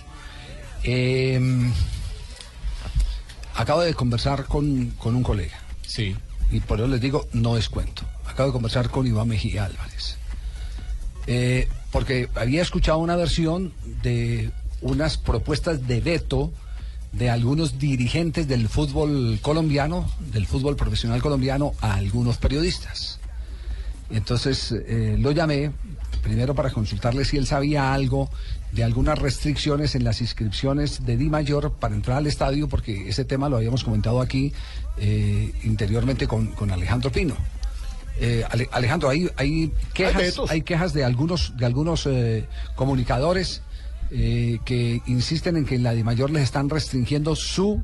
Eh, acabo de conversar con, con un colega. Sí. Y por eso les digo, no es cuento. Acabo de conversar con Iván Mejía Álvarez. Eh, porque había escuchado una versión de unas propuestas de veto de algunos dirigentes del fútbol colombiano, del fútbol profesional colombiano, a algunos periodistas. Entonces eh, lo llamé primero para consultarle si él sabía algo de algunas restricciones en las inscripciones de Di Mayor para entrar al estadio, porque ese tema lo habíamos comentado aquí eh, interiormente con, con Alejandro Pino. Eh, Ale- Alejandro, hay, hay quejas, vetos. hay quejas de algunos, de algunos eh, comunicadores eh, que insisten en que en la Di Mayor les están restringiendo su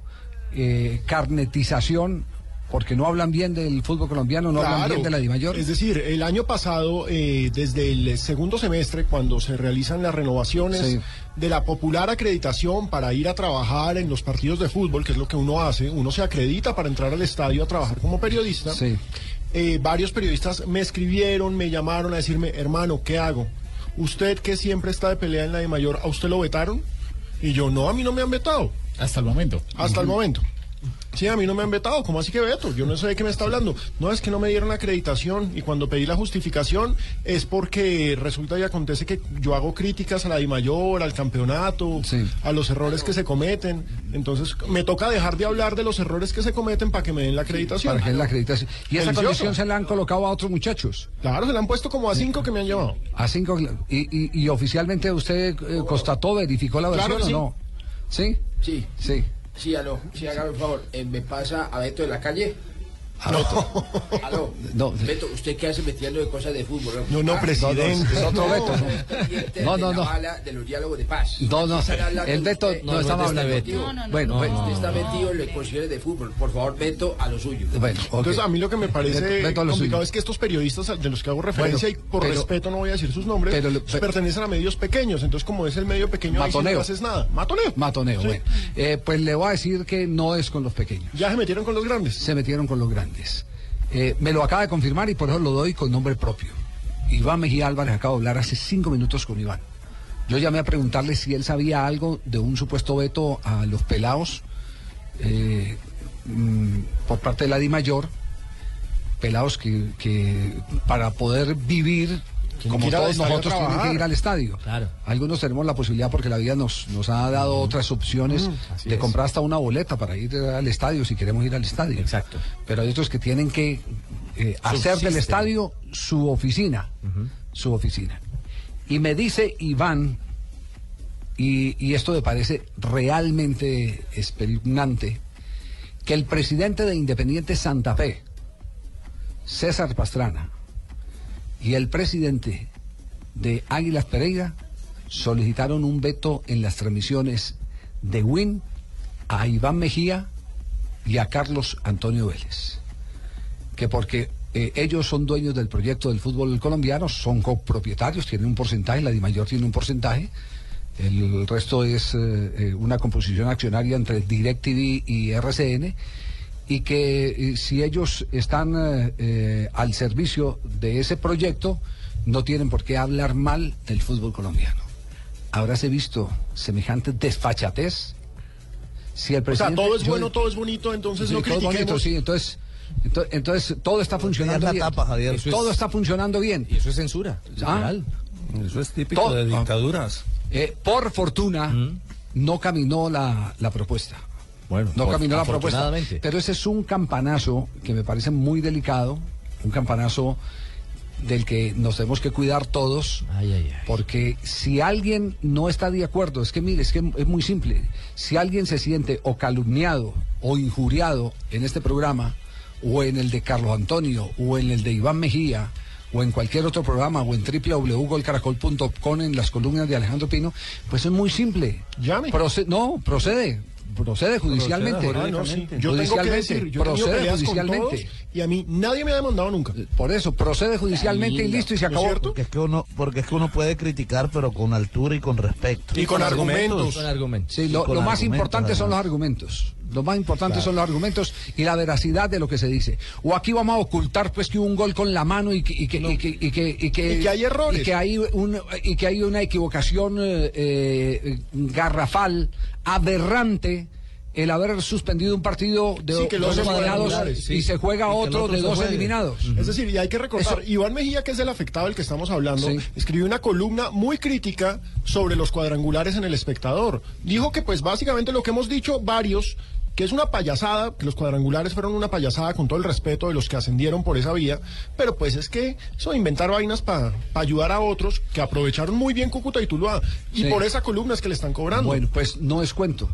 eh, carnetización porque no hablan bien del fútbol colombiano, no hablan bien de la Di Mayor. Es decir, el año pasado, eh, desde el segundo semestre, cuando se realizan las renovaciones Sí. de la popular acreditación para ir a trabajar en los partidos de fútbol, que es lo que uno hace, uno se acredita para entrar al estadio a trabajar como periodista. Eh, varios periodistas me escribieron, me llamaron a decirme, hermano, ¿qué hago? Usted que siempre está de pelea en la de mayor, ¿a usted lo vetaron? Y yo, no, a mí no me han vetado. Hasta el momento. Hasta el momento. Sí, a mí no me han vetado. ¿Cómo así que veto? Yo no sé de qué me está hablando. No, es que no me dieron la acreditación y cuando pedí la justificación es porque resulta y acontece que yo hago críticas a la DIMAYOR, al campeonato, a los errores que se cometen. Entonces me toca dejar de hablar de los errores que se cometen para que me den la acreditación. Para que den la acreditación. Y esa Delicioso. condición se la han colocado a otros muchachos. Claro, se la han puesto como a cinco que me han llevado. A cinco. ¿Y, y, y oficialmente usted eh, constató, verificó la Claro versión que o no? ¿Sí? Sí. Sí. Sí, aló. Sí, hágame un favor. Eh, ¿Me pasa a Beto de la calle? Aló. Aló. No. Beto, ¿usted qué hace metiendo de cosas de fútbol? No, no, presidente. Es otro Beto. No, no, no. de los diálogos de paz. No, no, el Beto no estaba está hablando de metido- Beto. No, no, Bueno, no. bueno. Usted está metido en las posiciones de fútbol. Por favor, Beto, a lo suyo. Bueno, Entonces, a mí lo que me parece complicado suyo. es que estos periodistas de los que hago referencia, Bueno, y por pero- respeto no voy a decir sus nombres, pertenecen a medios pequeños. Entonces, como es el medio pequeño, ahí sí Matoneo. no haces nada. Matoneo. Matoneo, Sí. bueno. Eh, pues le voy a decir que no es con los pequeños. Ya se metieron con los grandes. Se metieron con los grandes. Eh, me lo acaba de confirmar y por eso lo doy con nombre propio. Iván Mejía Álvarez acaba de hablar hace cinco minutos con Iván. Yo llamé a preguntarle si él sabía algo de un supuesto veto a los pelados eh, mm, por parte de la Di Mayor. Pelados que, para poder vivir, como todos nosotros, tienen que ir al estadio. Algunos tenemos la posibilidad porque la vida nos, nos ha dado otras opciones Mm, de es. comprar hasta una boleta para ir al estadio si queremos ir al estadio. Exacto. Pero hay otros que tienen que eh, hacer del estadio su oficina. Su oficina. Y me dice Iván, y, y esto me parece realmente espeluznante, que el presidente de Independiente Santa Fe, César Pastrana, y el presidente de Águilas Pereira solicitaron un veto en las transmisiones de Win a Iván Mejía y a Carlos Antonio Vélez. Que porque eh, ellos son dueños del proyecto del fútbol colombiano, son copropietarios, tienen un porcentaje, la DIMAYOR tiene un porcentaje, el resto es eh, eh, una composición accionaria entre DirecTV y RCN, y que eh, si ellos están eh, eh, al servicio de ese proyecto, no tienen por qué hablar mal del fútbol colombiano. Habráse visto semejante desfachatez. Si el O sea, presidente, todo es yo- bueno, todo es bonito, entonces Sí, no todo es bonito, critiquemos. sí, entonces, ento- entonces, todo está funcionando la bien. tapa, Javier. Eso es- todo está funcionando bien. Y eso es censura. Ah. Eso es típico de dictaduras. Eh, por fortuna, no caminó la, la propuesta. Bueno, No por- caminó la propuesta. Pero ese es un campanazo que me parece muy delicado, un campanazo del que nos tenemos que cuidar todos, porque si alguien no está de acuerdo, es que mire, es que es muy simple, si alguien se siente o calumniado o injuriado en este programa, o en el de Carlos Antonio, o en el de Iván Mejía, o en cualquier otro programa, o en www.golcaracol.com en las columnas de Alejandro Pino, pues es muy simple. Llame. Proce- no, procede. Procede judicialmente. Ah, no, sí. Yo tengo que Judicialmente, decir, yo procede peleas con judicialmente. todos y a mí nadie me ha demandado nunca. Por eso, procede judicialmente y listo y se acabó. Porque es, que uno, porque es que uno puede criticar, pero con altura y con respeto. Y con argumentos. Con argumentos. Sí, Y lo, con lo más argumentos, importante son los argumentos. Lo más importante Claro. son los argumentos y la veracidad de lo que se dice. O aquí vamos a ocultar pues que hubo un gol con la mano y que, y que, y que, y que, y que- Y que hay errores. y que hay, un, y que hay una equivocación eh, eh, garrafal, aberrante. El haber suspendido un partido de Sí, que los dos dos eliminados y se juega Y otro otro de dos eliminados. Es decir, y hay que recordar, Eso- Iván Mejía, que es el afectado del que estamos hablando, Sí. escribió una columna muy crítica sobre los cuadrangulares en el espectador. Dijo que pues básicamente lo que hemos dicho varios, que es una payasada, que los cuadrangulares fueron una payasada con todo el respeto de los que ascendieron por esa vía, pero pues es que eso de inventar vainas para ayudar a otros que aprovecharon muy bien Cúcuta y Tuluá, y Sí. por esa columna es que le están cobrando. Bueno, pues no es cuento.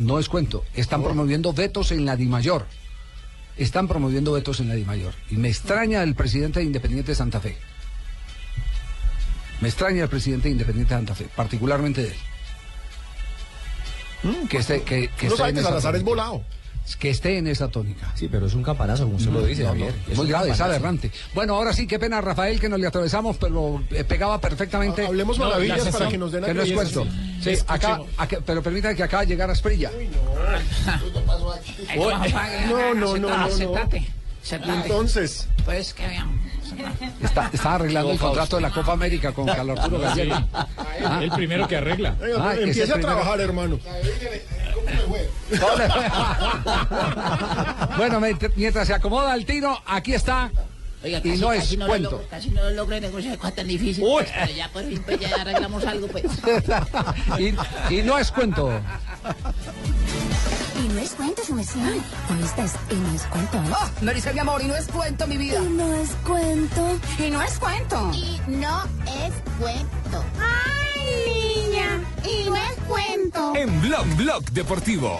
No es cuento. Están promoviendo vetos en la DIMAYOR. Están promoviendo vetos en la DIMAYOR. Y me extraña el presidente de Independiente de Santa Fe. Me extraña el presidente de Independiente de Santa Fe, particularmente de él. Que esté, que, que esté en esa Salazar es tónica. volado. Que esté en esa tónica. Sí, pero es un campanazo, como usted lo dice, No, no, Javier. es Es muy un grave, es aberrante. Bueno, ahora sí, qué pena, Rafael, que nos le atravesamos, pero eh, pegaba perfectamente. Hablemos No, maravillas la para que nos den Que no es cuento. Sí. Sí, acá, acá- pero permítanme que acaba de llegar a Esprilla. No, no, no, no, no. Sentate. Entonces, Pues que vean. Está, está arreglando el contrato de la Copa América con Carlos Arturo Gallego. El primero que arregla. Ah, es empiece a primero. trabajar, hermano. ¿Cómo le fue? bueno, mient- mientras se acomoda el tino, aquí está. Oiga, y casi, no casi es no cuento. Lo logro, casi no lo logro negociar con tan difícil. Uy. pero ya por fin pues, ya arreglamos algo, pues. y, y no es cuento. No es cuento, su esta es, y no es cuento. ¿eh? me dice mi amor, y no es cuento, mi vida. Y no es cuento. Y no es cuento. Y no es cuento. ¡Ay, niña! Y no es cuento. En Blog Blog Deportivo.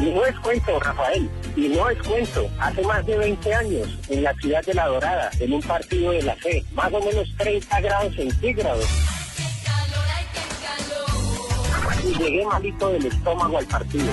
Y no es cuento, Rafael, y no es cuento. Hace más de 20 años, en la ciudad de La Dorada, en un partido de la fe, más o menos 30 grados centígrados. Y llegué malito del estómago al partido.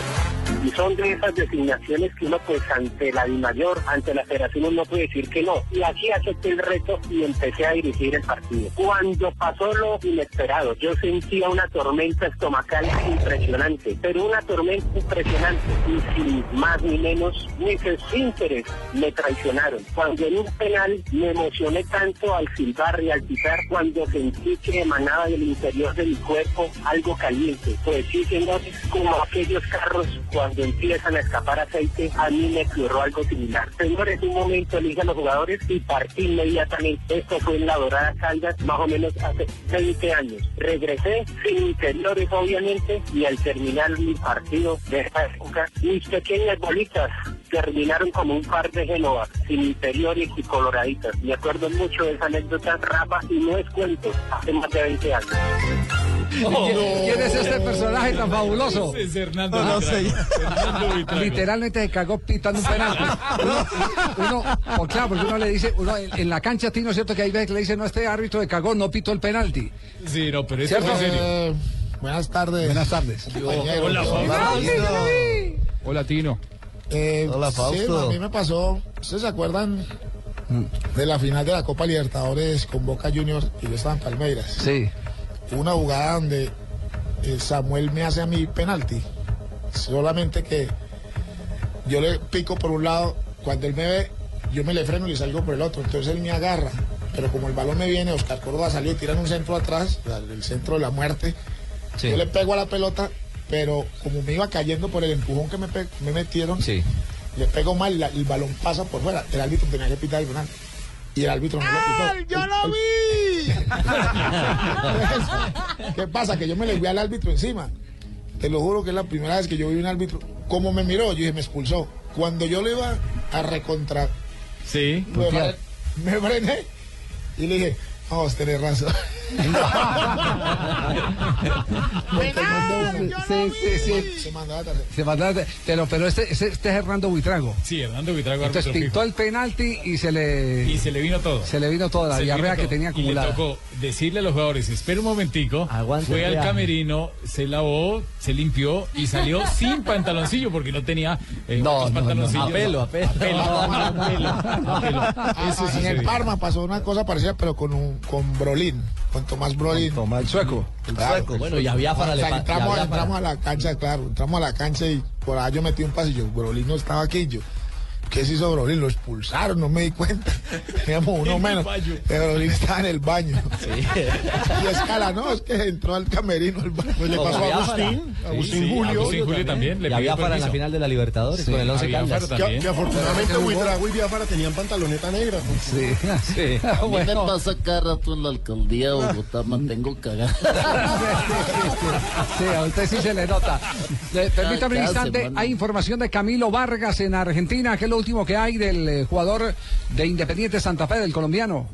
Y son de esas designaciones que uno, pues, ante la DIMAYOR, ante la federación, uno puede decir que no. Y así acepté el reto y empecé a dirigir el partido. Cuando pasó lo inesperado, yo sentía una tormenta estomacal impresionante, pero una tormenta impresionante. Y sin más ni menos, mis esfínteres me traicionaron. Cuando en un penal me emocioné tanto al silbar y al pitar, cuando sentí que emanaba del interior de mi cuerpo algo caliente. Pues sí, señores, como aquellos carros cuando empiezan a escapar aceite, a mí me ocurrió algo similar. Señores, un momento elige a los jugadores y partí inmediatamente. Esto fue en la Dorada Caldas, más o menos hace 20 años. Regresé sin interiores, obviamente, y al terminar mi partido de esta época, mis pequeñas bolitas terminaron como un par de Génova, sin interiores y coloraditas. Me acuerdo mucho de esa anécdota, Rafa, y no es cuento, hace más de 20 años. ¿Quién es este personaje tan fabuloso? Es Hernando No, no sé. Hernando. Literalmente se cagó pitando un penal. Uno, uno, por claro, porque uno le dice, uno en, en la cancha, Tino, ¿cierto? Que hay veces que le dice, no, este árbitro de cagó, no pitó el penalti. Sí, no, pero ¿Cierto? fue serio. Eh, buenas tardes. Buenas tardes. Hola, Fausto. Hola, Tino. Eh, Hola, Fausto. Sí, a mí me pasó. ¿Ustedes se acuerdan de la final de la Copa Libertadores con Boca Juniors y yo estaba en Palmeiras? Sí. Una jugada donde eh, Samuel me hace a mí penalti. Solamente que yo le pico por un lado, cuando él me ve, yo me le freno y le salgo por el otro. Entonces él me agarra. Pero como el balón me viene, Oscar Córdoba salió y tiran un centro atrás, el centro de la muerte. Yo le pego a la pelota, pero como me iba cayendo por el empujón que me, me metieron, le pego mal, la- el balón pasa por fuera. El árbitro tenía que pitar el penal. Y el árbitro no lo pitó. ¡Yo lo vi! ¿Qué pasa? Que yo me le vi al árbitro encima. Te lo juro que es la primera vez que yo vi un árbitro. Como me miró, yo dije, me expulsó. Cuando yo le iba a recontra, Sí. me, me frené y le dije, vamos, tenés razón. Se mandaba- pero, pero este, este, este es Hernando Buitrago. Sí, Hernando Buitrago. Entonces pintó el penalti y se le. Y se le vino todo. Se le vino toda la diarrea que tenía Y le acumulada. tocó decirle a los jugadores, espera un momentico, Aguante fue al camerino, se lavó, se limpió y salió sin pantaloncillo porque no tenía eh, otros pantaloncillos. A pelo, a pelo. A pelo, a pelo, a pelo. Eso Ah, en el. Parma pasó una cosa parecida, pero con un, con Brolin, con Tomás Brolin. El sueco. El sueco. Bueno, y a Biafara O sea, entramos, entramos a la cancha, claro, entramos a la cancha y por allá yo metí un pasillo. Brolin no estaba aquí, yo. ¿Qué se hizo Brolin? Lo expulsaron, no me di cuenta. Teníamos uno menos. Brolin estaba en el baño. Y escala, no, es que entró al camerino al baño. Pues le pasó a. Agustín, Sí, Agustín sí, Julio. Agustín Julio también le Y a Biafara en la final de la Libertadores Sí, con el a 11 Biafara Caldas. también. Que, que afortunadamente Buitrago y Biafara tenían pantaloneta negra. Sí, Sí. bueno. pasa cada rato en la alcaldía de Bogotá? Mantengo cagado. Sí, a usted sí se le nota. Permítame un instante, hay información de Camilo Vargas en Argentina, que lo último que hay del eh, jugador de Independiente Santa Fe, del colombiano.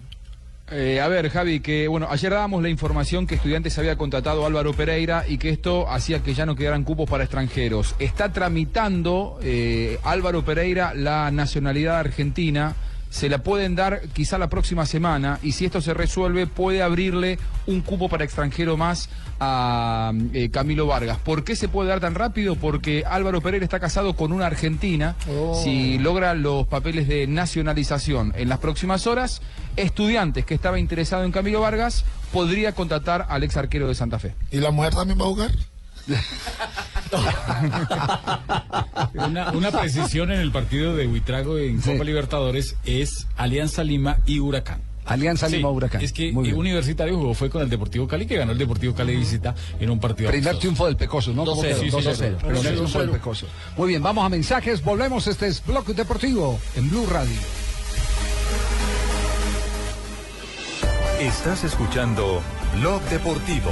Eh, a ver, Javi, que bueno, ayer dábamos la información que Estudiantes había contratado Álvaro Pereira y que esto hacía que ya no quedaran cupos para extranjeros. Está tramitando eh, Álvaro Pereira la nacionalidad argentina. Se la pueden dar quizá la próxima semana y si esto se resuelve puede abrirle un cupo para extranjero más a eh, Camilo Vargas. ¿Por qué se puede dar tan rápido? Porque Álvaro Pereira está casado con una argentina. Si logra los papeles de nacionalización en las próximas horas, estudiantes que estaba interesado en Camilo Vargas podría contratar al ex arquero de Santa Fe. ¿Y la mujer también va a jugar? Una, una precisión en el partido de Buitrago en Copa Libertadores es Alianza Lima y Huracán. Alianza Sí, Lima Huracán. Es que Muy bien. Universitario jugó fue con el Deportivo Cali, que ganó el Deportivo Cali visita en un partido. Primer amistoso. triunfo del Pecoso, ¿no? ¿Cómo 2-0, quedó? sí, 2 a sí, 0. sí. Primer 2-0. triunfo del Pecoso. Muy bien, vamos a mensajes. Volvemos. Este es Bloque Deportivo en Blue Radio. Estás escuchando Blog Deportivo.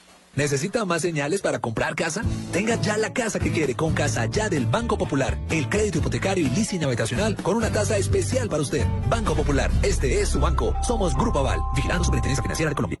¿Necesita más señales para comprar casa? Tenga ya la casa que quiere con Casa Ya del Banco Popular. El crédito hipotecario y leasing habitacional con una tasa especial para usted. Banco Popular, este es su banco. Somos Grupo Aval, vigilando Superintendencia Financiera de Colombia.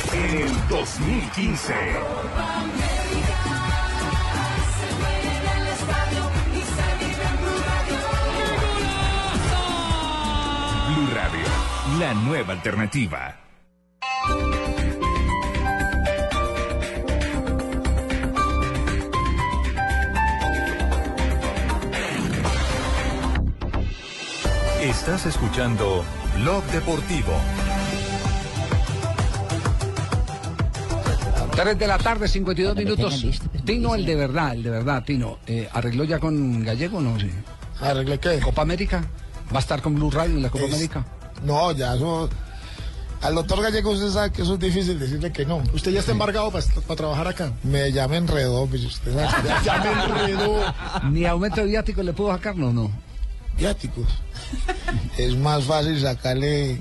En el 2015. Blue Radio, la nueva alternativa. Estás escuchando Blog Deportivo. 3 de la tarde, 52 minutos. Tino, el de verdad, el de verdad, Tino. Eh, ¿Arregló ya con Gallego o no? Sí. ¿Arreglé qué? ¿Copa América? ¿Va a estar con Blue Radio en la Copa Es- América? No, ya eso. Al doctor Gallego usted sabe que eso es difícil decirle que no. ¿Usted ya está embargado para trabajar acá? Me ya me enredó, pues usted sabe. que Ya me enredó. ¿Ni aumento de viático le pudo sacar, no? no? Viáticos. es más fácil sacarle.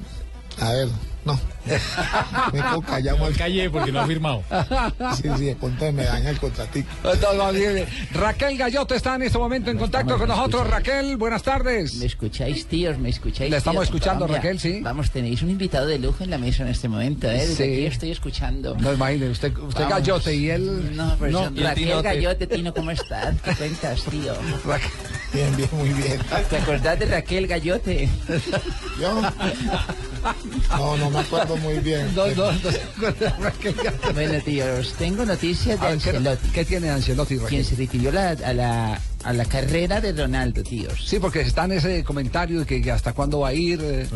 A ver, no. Me quedo callado. No callé porque no ha firmado. Sí, sí, entonces me daña el bien. Raquel Gallote está en este momento en contacto con nosotros. Raquel, buenas tardes. ¿Me escucháis, tíos? ¿Me escucháis? Le estamos tíos? escuchando, Colombia. Raquel, sí. Vamos, tenéis un invitado de lujo en la mesa en este momento, ¿eh? Desde Sí. aquí estoy escuchando. No, imagínate, usted, usted Vamos. Gallote y él... No, pero Raquel Tinote. Gallote, Tino, ¿cómo estás? ¿Qué cuentas, tío? Bien, bien, muy bien. ¿Te acordás de Raquel Gallote? ¿Yo? No, no me acuerdo muy bien. No, no, no. Bueno, tíos, tengo noticias de ver, ¿qué- Ancelotti. ¿Qué tiene Ancelotti, Raquel? Quien se refirió la- a, la, a la carrera de Ronaldo, tíos. Sí, porque está en ese comentario de que, que hasta cuándo va a ir. eh.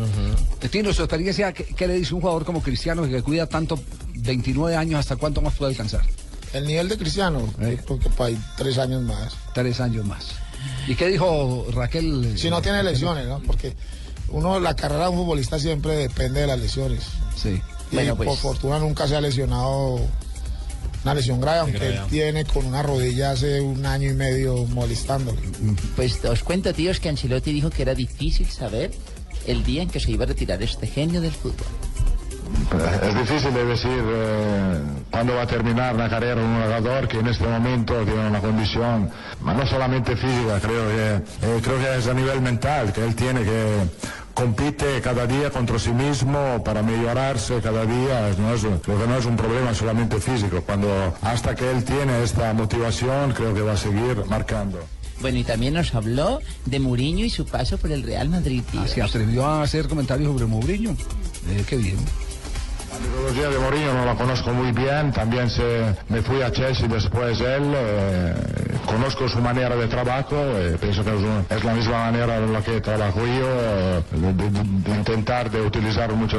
Tino, su experiencia, ¿qué, qué le dice un jugador como Cristiano que cuida tanto 29 años, hasta cuánto más puede alcanzar? El nivel de Cristiano, yo creo que para ahí tres años más. Tres años más. ¿Y qué dijo Raquel? Si no tiene lesiones, ¿no? Porque uno, la carrera de un futbolista siempre depende de las lesiones. Sí. Y Bueno, pues- por fortuna nunca se ha lesionado una lesión grave, aunque Grave. él tiene con una rodilla hace un año y medio molestándolo. Pues os cuento, tíos, que Ancelotti dijo que era difícil saber el día en que se iba a retirar este genio del fútbol. Es difícil de decir eh, cuándo va a terminar la carrera de un jugador que en este momento tiene una condición, no solamente física, creo que, eh, creo que es a nivel mental, que él tiene que compite cada día contra sí mismo para mejorarse cada día, no es, lo que no es un problema solamente físico, cuando hasta que él tiene esta motivación creo que va a seguir marcando. Bueno, y también nos habló de Mourinho y su paso por el Real Madrid, tíos. Se atrevió a hacer comentarios sobre Mourinho. Eh, qué bien. La metodología de Mourinho no la conozco muy bien, también se, me fui a Chelsea después él, eh, conozco su manera de trabajo, eh, pienso que es, un- es la misma manera en la que trabajo yo, eh, de, de- de intentar de utilizar mucho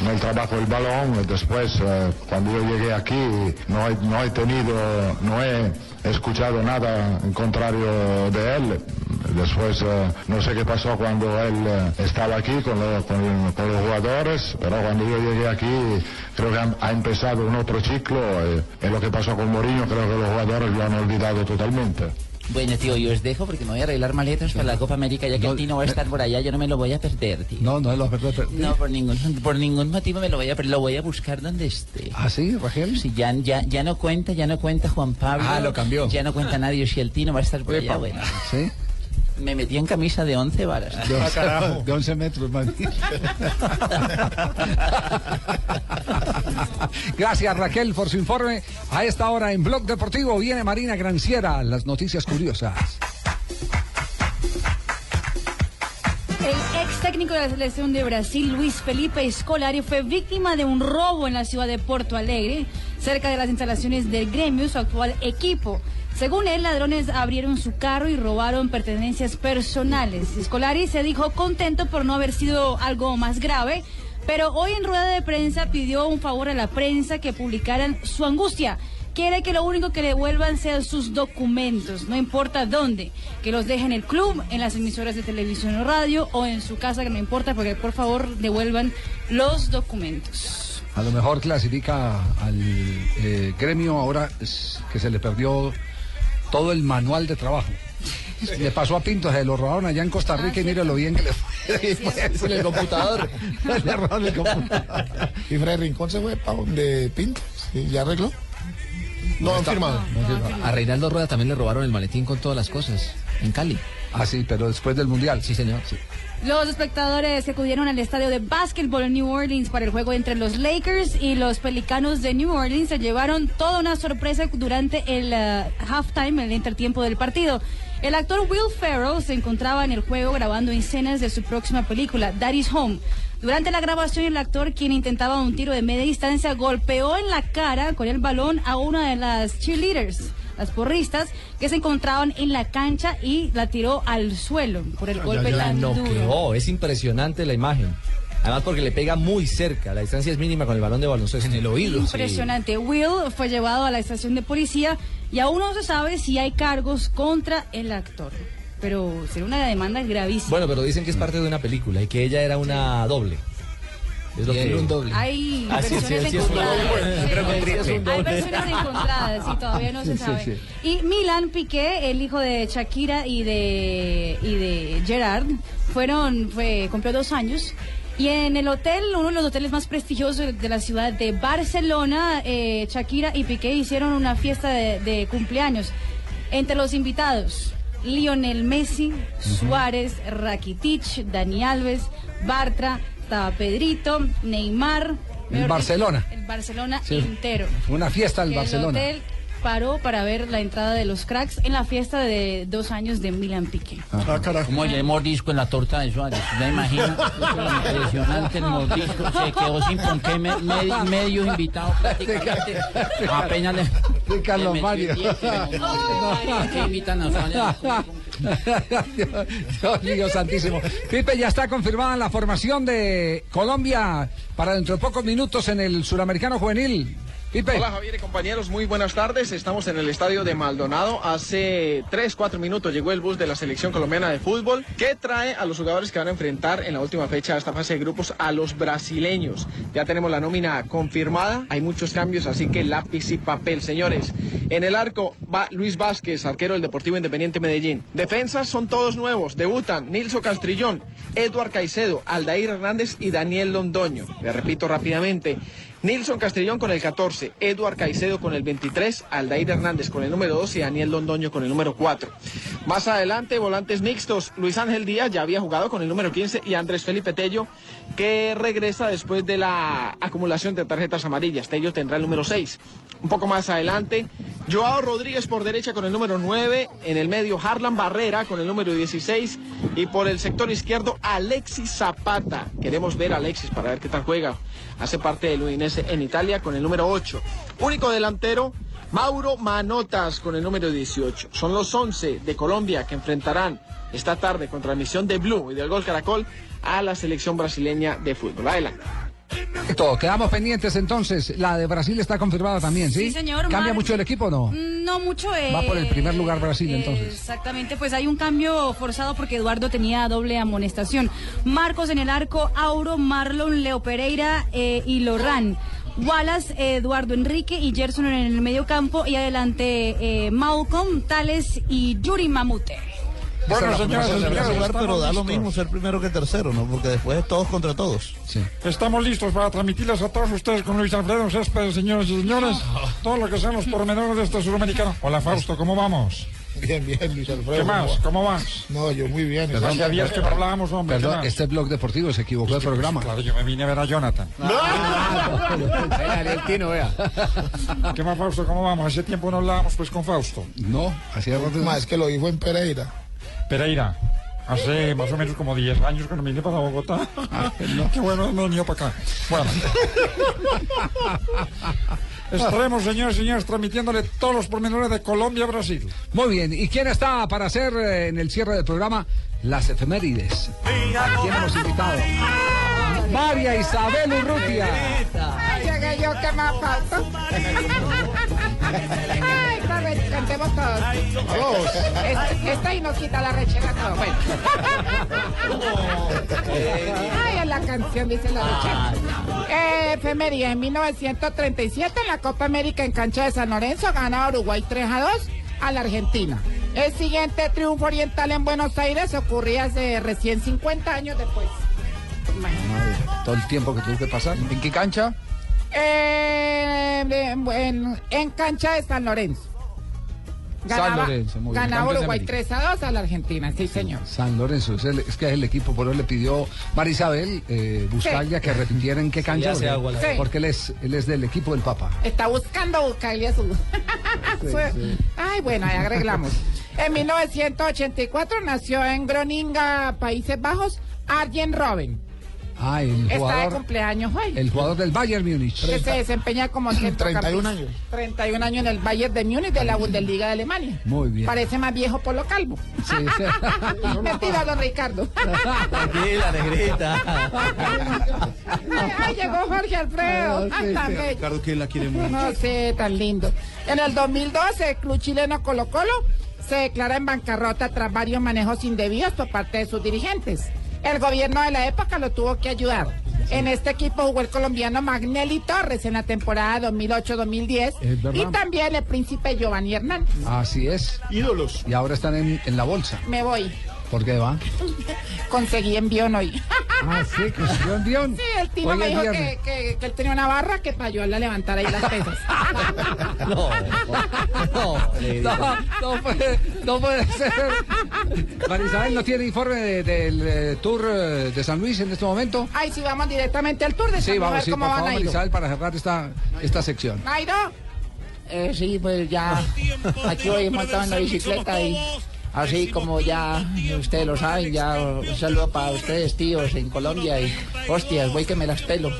en el trabajo el balón. Después, eh, cuando yo llegué aquí, no he, no he tenido, no he escuchado nada en contrario de él. Después, eh, no sé qué pasó cuando él eh, estaba aquí con, lo- con- los jugadores, pero cuando yo llegué aquí, creo que ha, empezado un otro ciclo. eh, y lo que pasó con Mourinho, creo que los jugadores lo han olvidado totalmente. Bueno, tío, yo os dejo porque me voy a arreglar maletas para la Copa América, ya que el Tino va a estar por allá, yo no me lo voy a perder, tío. No, no lo va a perder. No, por ningún, por ningún motivo me lo voy a perder, lo voy a buscar donde esté. ¿Ah, sí, Rangel? Sí, ya, ya, ya no cuenta, ya no cuenta Juan Pablo. Ah, lo cambió. Ya no cuenta nadie, si el Tino va a estar por Oye, allá, pa- bueno. ¿Sí? Me metí en camisa de 11 varas. De 11, de 11 metros, man. Gracias Raquel por su informe. A esta hora en Blog Deportivo viene Marina Granciera, las noticias curiosas. El ex técnico de la selección de Brasil, Luis Felipe Scolari, fue víctima de un robo en la ciudad de Porto Alegre, cerca de las instalaciones del gremio, su actual equipo. Según él, ladrones abrieron su carro y robaron pertenencias personales. Scolari se dijo contento por no haber sido algo más grave, pero hoy en rueda de prensa pidió un favor a la prensa que publicaran su angustia. Quiere que lo único que le devuelvan sean sus documentos, no importa dónde, que los dejen en el club, en las emisoras de televisión o radio o en su casa, que no importa, porque por favor devuelvan los documentos. A lo mejor clasifica al eh, gremio ahora que se le perdió todo el manual de trabajo. Le pasó a Pinto, se lo robaron allá en Costa Rica y mire lo bien que le fue. En el computador. le robaron el computador. Y Fred Rincón se fue para donde Pinto. Sí, ¿Ya arregló? No han está. firmado. A Reinaldo Rueda también le robaron el maletín con todas las cosas. En Cali. Ah, sí, pero después del Mundial. Sí, señor. Los espectadores que acudieron al estadio de básquetbol New Orleans para el juego entre los Lakers y los Pelicanos de New Orleans se llevaron toda una sorpresa durante el eh, halftime, el intertiempo del partido. El actor Will Ferrell se encontraba en el juego grabando escenas de su próxima película, Daddy's Home. Durante la grabación, el actor, quien intentaba un tiro de media distancia, golpeó en la cara con el balón a una de las cheerleaders, las porristas, que se encontraban en la cancha y la tiró al suelo por el golpe La tan duro. noqueó. Es impresionante la imagen. Además porque le pega muy cerca. La distancia es mínima con el balón de baloncesto. En el oído. Impresionante. Will fue llevado a la estación de policía y aún no se sabe si hay cargos contra el actor. Pero será una demanda gravísima. Bueno, pero dicen que es parte de una película y que ella era una doble. Es lo que un doble. Hay Ah, versiones sí, sí, es un encontradas. doble. Hay versiones encontradas y todavía no se Sí, sí, sabe. sí. Y Milan Piqué, el hijo de Shakira y de, y de Gerard, fueron, fue, cumplió dos años. Y en el hotel, uno de los hoteles más prestigiosos de la ciudad de Barcelona, eh, Shakira y Piqué hicieron una fiesta de, de cumpleaños. Entre los invitados, Lionel Messi, Suárez, Rakitic, Dani Alves, Bartra, estaba Pedrito, Neymar. El Barcelona. dicho, El Barcelona Sí. entero. Fue una fiesta Que Barcelona. El hotel paró para ver la entrada de los cracks en la fiesta de dos años de Milan Piqué. Ah, carajo. Como el mordisco en la torta de Suárez. ¿Ya imagina? Impresionante el mordisco. Se quedó sin con qué me- me- medio invitado prácticamente. Apenas le. Carlos Mario. el que no, ¿Por qué invitan a Suárez? Dios, mío santísimo. Pipe, ya está confirmada la formación de Colombia para dentro de pocos minutos en el Suramericano Juvenil. Hola Javier y compañeros, muy buenas tardes. Estamos en el estadio de Maldonado. Hace 3, 4 minutos llegó el bus de la selección colombiana de fútbol que trae a los jugadores que van a enfrentar en la última fecha de esta fase de grupos a los brasileños. Ya tenemos la nómina confirmada, hay muchos cambios, así que lápiz y papel, señores. En el arco va Luis Vázquez, arquero del Deportivo Independiente Medellín. Defensas son todos nuevos, debutan Nilso Castrillón, Eduard Caicedo, Aldair Hernández y Daniel Londoño. Le repito rápidamente. Nilson Castrillón con el 14, Eduard Caicedo con el 23, Aldair Hernández con el número 2 y Daniel Londoño con el número 4. Más adelante, volantes mixtos, Luis Ángel Díaz ya había jugado con el número 15 y Andrés Felipe Tello que regresa después de la acumulación de tarjetas amarillas. Tello tendrá el número 6. Un poco más adelante, Joao Rodríguez por derecha con el número 9, en el medio Harlan Barrera con el número 16 y por el sector izquierdo Alexis Zapata. Queremos ver a Alexis para ver qué tal juega. Hace parte del Udinese en Italia con el número 8. Único delantero Mauro Manotas con el número 18. Son los 11 de Colombia que enfrentarán esta tarde con transmisión de Blue y del Gol Caracol a la selección brasileña de fútbol. Adelante. Todo, quedamos pendientes entonces. La de Brasil está confirmada también, ¿sí? Sí, señor, ¿Cambia Mar- mucho el equipo o no? No mucho. eh, Va por el primer lugar Brasil, eh, entonces. Exactamente, pues hay un cambio forzado porque Eduardo tenía doble amonestación. Marcos en el arco, Auro, Marlon, Leo Pereira eh, y Lorran. Wallace, Eduardo Enrique y Gerson en el medio campo y adelante eh, Malcolm, Tales y Yuri Mamute. Bueno, señores, señores, jugar, estamos pero da lo mismo ser primero que tercero, ¿no? Porque después es todos contra todos. Estamos listos para transmitirles a todos ustedes con Luis Alfredo Céspedes, señores y señores, todo lo que sean los pormenores de este suramericano. Hola Fausto, ¿cómo vamos? Bien, bien, Luis Alfredo. ¿Qué más? ¿Cómo vas? No, yo muy bien. Hacía días que no hablábamos, hombre. ¿qué Perdón, este blog deportivo se equivocó del programa. Claro, yo me vine a ver a Jonathan. ¿Qué más, Fausto? ¿Cómo vamos? Hace tiempo no hablábamos pues con Fausto. No, hacía rato. Más que lo dijo en Pereira. Pereira. Hace más o menos como 10 años que no vine para Bogotá. Qué bueno, no venido para acá. Bueno. Estaremos, señores y señores, transmitiéndole todos los pormenores de Colombia-Brasil. Muy bien, ¿y quién está para hacer eh, en el cierre del programa las efemérides? ¿A quién hemos invitado? María Isabel Urrutia. Llegué yo, ¿qué más falta? Ay, cantemos todos. Vamos. Esta, esta y nos quita la rechera todo. Bueno. Ay, es la canción, dice la rechera. Eh, efeméride, en 1937 en la Copa América en cancha de San Lorenzo gana Uruguay 3 a 2 a la Argentina. El siguiente triunfo oriental en Buenos Aires ocurría hace recién 50 años después. Todo el tiempo que tuvo que pasar. ¿En qué cancha? Eh, en, en- en cancha de San Lorenzo. San Lorenzo, muy bien. ganaba de Uruguay América. 3 a 2 a la Argentina, sí, señor. San Lorenzo, es, el- es que es el equipo, por eso le pidió María Isabel eh, Buscaglia que repitiera en qué cancha. porque- agua Sí. Porque él es, él es del equipo del Papa. Está buscando buscarle a su. su- Ay, bueno, ahí arreglamos. En 1984 nació en Groninga, Países Bajos, Arjen Robben. Ah, el Está de jugador, cumpleaños hoy. el jugador del Bayern Múnich. que se desempeña como 31 años. 31 años en el Bayern de Múnich de la Bundesliga de Alemania. Muy bien. Parece más viejo por lo calvo. Sí, sí. Mentira, don Ricardo. Tranquila, negrita. Ay, ay, llegó Jorge Alfredo. Ay, tan bello. Ricardo, que la quiere mucho. No sé, tan lindo. En el 2012, el club chileno Colo Colo se declara en bancarrota tras varios manejos indebidos por parte de sus dirigentes. El gobierno de la época lo tuvo que ayudar. En este equipo jugó el colombiano Magnelli Torres en la temporada 2008-2010 Es verdad. y también el príncipe Giovanni Hernández. Así es. Ídolos. Y ahora están en, en la bolsa. Me voy. ¿Por qué va? Conseguí envión hoy. Ah, sí, consiguió envión. Sí, el Hoy me dijo que, que- que él tenía una barra que para ayudarle a levantar ahí las pesas. No, no, No, no puede, no puede ser. María Isabel no tiene informe de- del eh, tour eh, de San Luis en este momento. Ay, sí, vamos directamente al tour de Sí, San Luis, a vamos, ver sí, por cómo favor, van a María ir. Isabel, para cerrar esta, esta sección. Nairo. Eh, sí, pues ya aquí voy la bicicleta y así como ya ustedes lo saben, ya un saludo para ustedes tíos en Colombia y hostias, voy que me las pelo.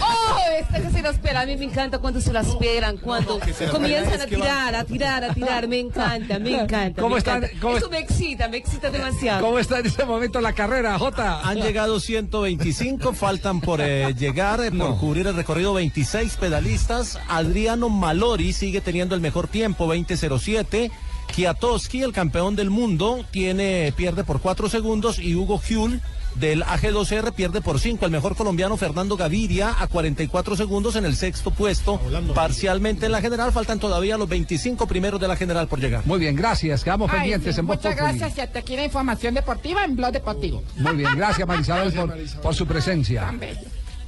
¡Oh! Esta que se las pela. A mí me encanta cuando se las pelan, cuando comienzan a tirar, a tirar, a tirar. Me encanta, me encanta. ¿Cómo me están? encanta. ¿Cómo Eso me excita, me excita demasiado. ¿Cómo está en este momento la carrera, Jota? Han llegado 125, faltan por eh, llegar, eh, por cubrir el recorrido 26 pedalistas. Adriano Malori sigue teniendo el mejor tiempo, 20.07. Kiatowski, el campeón del mundo, tiene, pierde por 4 segundos y Hugo Hull del AG2R pierde por 5. El mejor colombiano Fernando Gaviria a 44 segundos en el sexto puesto, parcialmente en la general. Faltan todavía los 25 primeros de la general por llegar. Muy bien, gracias. Quedamos Ay, pendientes sí, en Voz muchas Populi. gracias y hasta aquí la información deportiva en Blog Deportivo. Muy bien, gracias María Isabel por, por su presencia.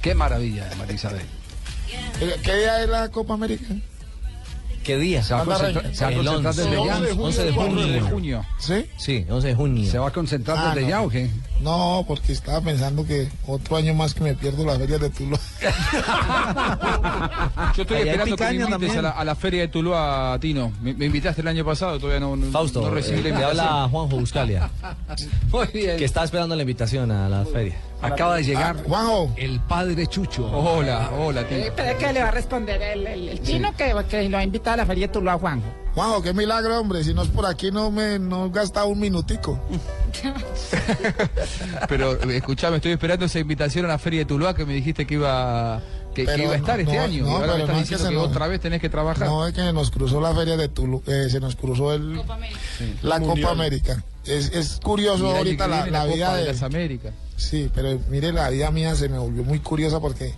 Qué maravilla, María Isabel. ¿Qué día es la Copa América? ¿Qué día? Se va a concentrar, se va a El concentrar 11. desde ya. 11 de junio. 11 de junio. ¿Sí? Sí, 11 de junio. ¿Se va a concentrar Ah, desde no. ya o qué? No, porque estaba pensando que otro año más que me pierdo las ferias de Tuluá. Yo estoy Ahí hay esperando que me picaña invites también. a la, a la feria de Tuluá, Tino. Me, me invitaste el año pasado, todavía no, no, Fausto, no recibí eh, la invitación. habla Juanjo Buscalia, Muy bien. que está esperando la invitación a la feria. Acaba de llegar Juanjo. el padre Chucho. Hola, hola. Eh, que le va a responder el, el, el chino que, que lo ha invitado a la feria de Tuluá, Juanjo. Juanjo, qué milagro, hombre. Si no es por aquí, no me no he gastado un minutico. Pero eh, escuchame, estoy esperando esa invitación a la feria de Tuluá que me dijiste que iba que, iba a estar no, este no, año. no, y ahora me pero estás no es que diciendo se que, nos- otra vez tenés que trabajar. No, es que nos cruzó la feria de Tulu, eh, se nos cruzó el, la Mundial. Copa América. Es, es curioso ahorita la, la la vida Copa de, de las Américas. Sí, pero mire, la vida mía se me volvió muy curiosa porque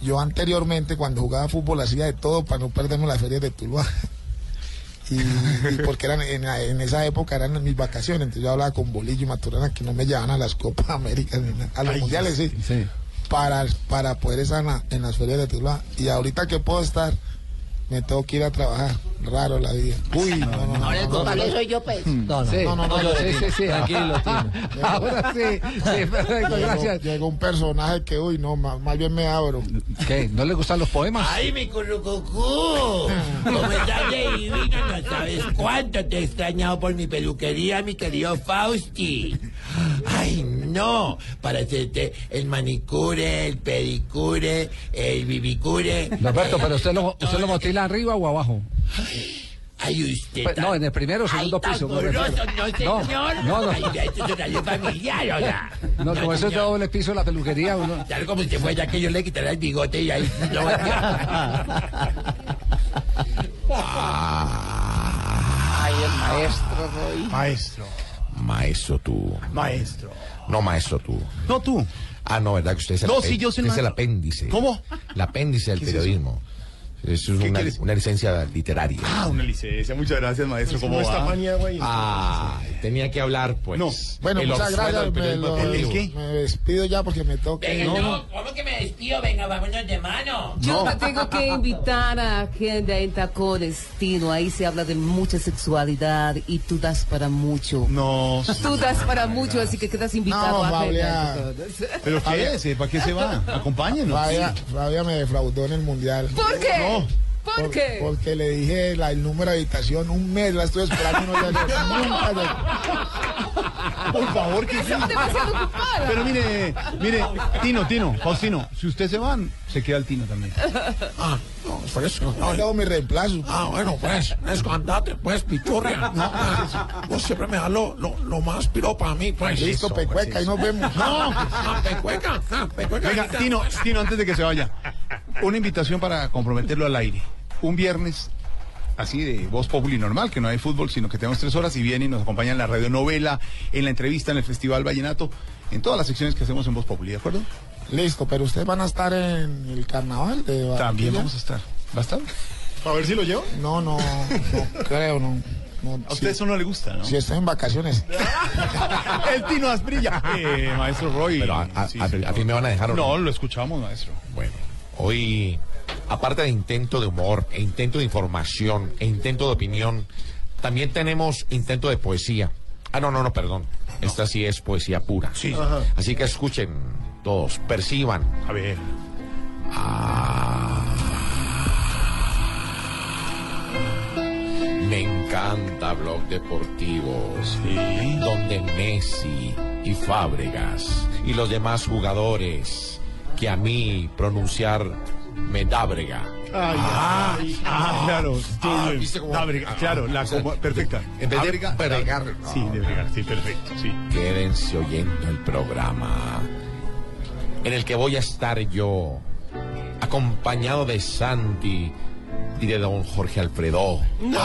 yo anteriormente cuando jugaba fútbol hacía de todo para no perderme las ferias de Tuluá. Y, y porque eran en, en esa época eran mis vacaciones, entonces yo hablaba con Bolillo y Maturana que no me llevaban a las Copas Américas, a los Ay, mundiales, sí, sí. Para, para poder estar en, la- en las ferias de Tuluá. Y ahorita que puedo estar, me tengo que ir a trabajar. Raro la vida. Uy, no, no, no. Ahora el no, no, culpable no. soy yo, pues. No, no, Sí, no, no, no, no, no, sí, no. sí, sí, tranquilo, Tino. Ahora sí, sí, perfecto, gracias. Llegó un personaje que, uy, no, más, más bien me abro. ¿Qué? ¿No le gustan los poemas? ¡Ay, mi currucucú! ¿Cómo estás de divina? No sabes cuánto te he extrañado por mi peluquería, mi querido Fausti. ¡Ay, no! Para hacerte el manicure, el pedicure, el bibicure. Roberto, pero usted lo, usted lo motila arriba o abajo. Ay, usted. Pues, no, en el primero o segundo piso, goloso, no, No, señor. no, no. Ay, ya, esto es horario familiar, oiga. No, como eso es de doble piso la peluquería, uno. Claro, como si fuera que yo le quitara el bigote y ahí lo Ay, el maestro, Roy. Maestro. Maestro tú. Maestro. No, maestro tú. No tú. Ah, no, ¿verdad que usted es el, No, sí, yo soy el usted es el maestro. apéndice? ¿Cómo? El apéndice del ¿Qué es periodismo. Eso es ¿Qué una, licencia literaria. Ah, una licencia. Muchas gracias, maestro. Pues ¿Cómo no está va? manía, güey. Ah, tenía que hablar, pues. No. Bueno, El muchas gracias. Me, lo- despido ya porque me toca. Venga, No, no, no. ¿cómo que me despido? Venga, vámonos de mano. Yo te tengo que invitar a Agenda en Tacones, Tino. Ahí se habla de mucha sexualidad y tú das para mucho. No. Tú das para mucho, así que quedas invitado No, a Agenda. ¿Pero qué es? ¿Para qué se va? Acompáñenos. Fabia, Fabia me defraudó en el mundial. ¿Por qué? No. ¿Por qué? Porque le dije la- el número de habitación, un mes la estuve esperando y no. Nunca. Por favor, que sí. Estás demasiado ocupada. Pero mire, mire, Tino, Tino, Faustino, si usted se van, se queda el Tino también. Ah, no, por eso. No, tengo mi reemplazo. Ah, bueno, pues, es andate, pues. No, pues, vos siempre me das lo, lo, lo más piro para mí, pues. Listo, Eso, pecueca, pues, ahí nos vemos. No, ah, pecueca, ah, pecueca. Venga, Tino, pues. Tino, antes de que se vaya, una invitación para comprometerlo al aire. Un viernes, así de voz populi normal, que no hay fútbol, sino que tenemos tres horas y viene y nos acompaña en la radionovela, en la entrevista, en el Festival Vallenato, en todas las secciones que hacemos en voz populi, ¿de acuerdo? Listo, pero ustedes van a estar en el carnaval de Barranquilla? También vamos a estar. ¿Va a estar? A ver si lo llevo. No, no, no creo, no. no A usted eso no le gusta, ¿no? Si estoy en vacaciones. El Tino Asprilla. Eh, maestro Roy. Pero a, a, Sí, a- señor. a ti me van a dejar o No, lo escuchamos, maestro. Bueno, hoy, aparte de intento de humor, e intento de información, e intento de opinión, también tenemos intento de poesía. Ah, no, no, no, perdón. Esta sí es poesía pura. Sí. Ajá. Así que escuchen todos, perciban. A ver. Me encanta Blog Deportivo. Sí. Donde Messi y Fábregas y los demás jugadores que a mí pronunciar me da brega. Ay, Ah, ay, ah, claro. Ah, ¿viste cómo- Dábrega, ah, claro, la como- perfecta. en vez de bregar, no. Sí, de bregar, sí, perfecto, sí. Quédense oyendo el programa en el que voy a estar yo, acompañado de Santi y de don Jorge Alfredo. No,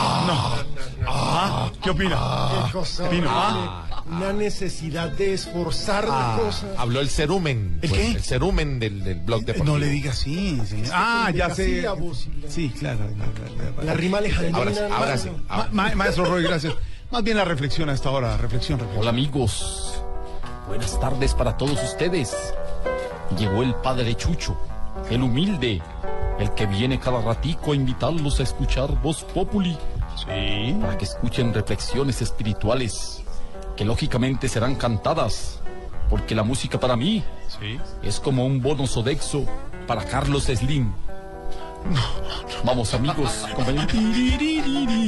Ah, ¿Qué opina? Qué cosa Pino, horrible. Ah. Una necesidad de esforzar Ah, la cosa. habló el cerumen. ¿El pues, qué? El cerumen del, del blog deportivo. No le diga así. sí. Ah, ya sé. Sí, claro. la- la- La rima alejandrina. Ahora sí, ahora sí. mano. ahora- Ma- ma- maestro Roy, gracias. Más bien la reflexión a esta hora, reflexión, reflexión. Hola amigos, buenas tardes para todos ustedes. Llegó el padre Chucho, el humilde, el que viene cada ratico a invitarlos a escuchar Voz Populi. Sí. Para que escuchen reflexiones espirituales, que lógicamente serán cantadas, porque la música para mí Sí. es como un bono sodexo para Carlos Slim. Vamos amigos, compañeros.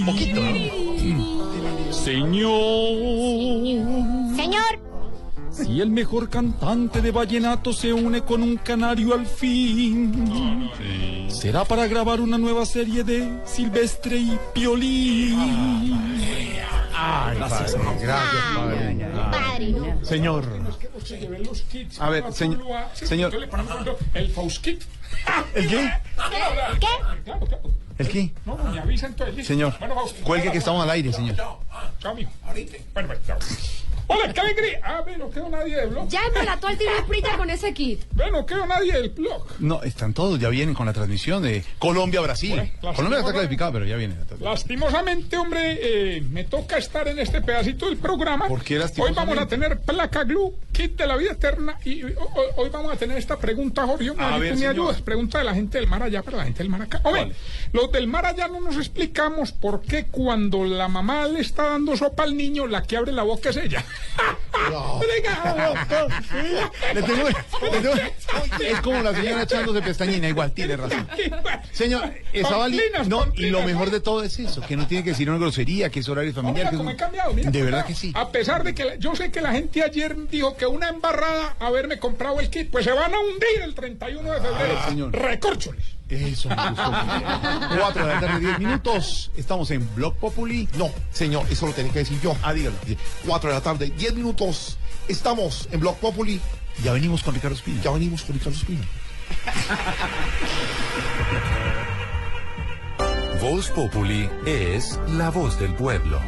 Poquito, ¿no? Señor. Señor, Si el mejor cantante de vallenato se une con un canario al fin, será para grabar una nueva serie de Silvestre y Piolín. Ay, Gracias, padre, gracias, padre. Señor. A ver, señor- señor. El Fauskit. ¿El qué? ¿Qué? ¿El qué? No, me avisan todo el listo. Señor, cuelgue que estamos al aire, señor. Chao. Bueno, bueno, chao. Hola, qué alegría. Ah, ve, no quedó nadie del blog. Ya embarató al tiro Prita con ese kit. Ve, no quedó nadie del blog. No, están todos, ya vienen con la transmisión de Colombia-Brasil. Colombia está clasificado, pero ya viene. la transmisión. Lastimosamente, hombre, eh, me toca estar en este pedacito del programa. ¿Por qué Hoy vamos a tener placa glue, kit de la vida eterna. Y hoy, hoy vamos a tener esta pregunta, Jorge. A ver, me ayudas. Pregunta de la gente del mar allá para la gente del mar acá. Hombre, los del mar allá no nos explicamos por qué cuando la mamá le está dando sopa al niño, la que abre la boca es ella. Le tengo- le tengo- es como la señora echándose pestañina, igual, tiene razón. Señor, estaba li- Pamplinas, No, y lo mejor de todo es eso, que no tiene que decir una grosería, que es horario familiar. Mira que es un- cambiado, mira De verdad que sí. A pesar de que la- yo sé que la gente ayer dijo que una embarrada haberme comprado el kit, pues se van a hundir el 31 de febrero. Ay, señor. Recórcholes. Eso me gustó. Cuatro de la tarde, diez minutos. Estamos en Blog Populi. No, señor, eso lo tenía que decir yo. Ah, dígalo. 4 de la tarde, 10 minutos. Estamos en Blog Populi. Ya venimos con Ricardo Espina. Ya venimos con Ricardo Espina. Voz Populi es la voz del pueblo.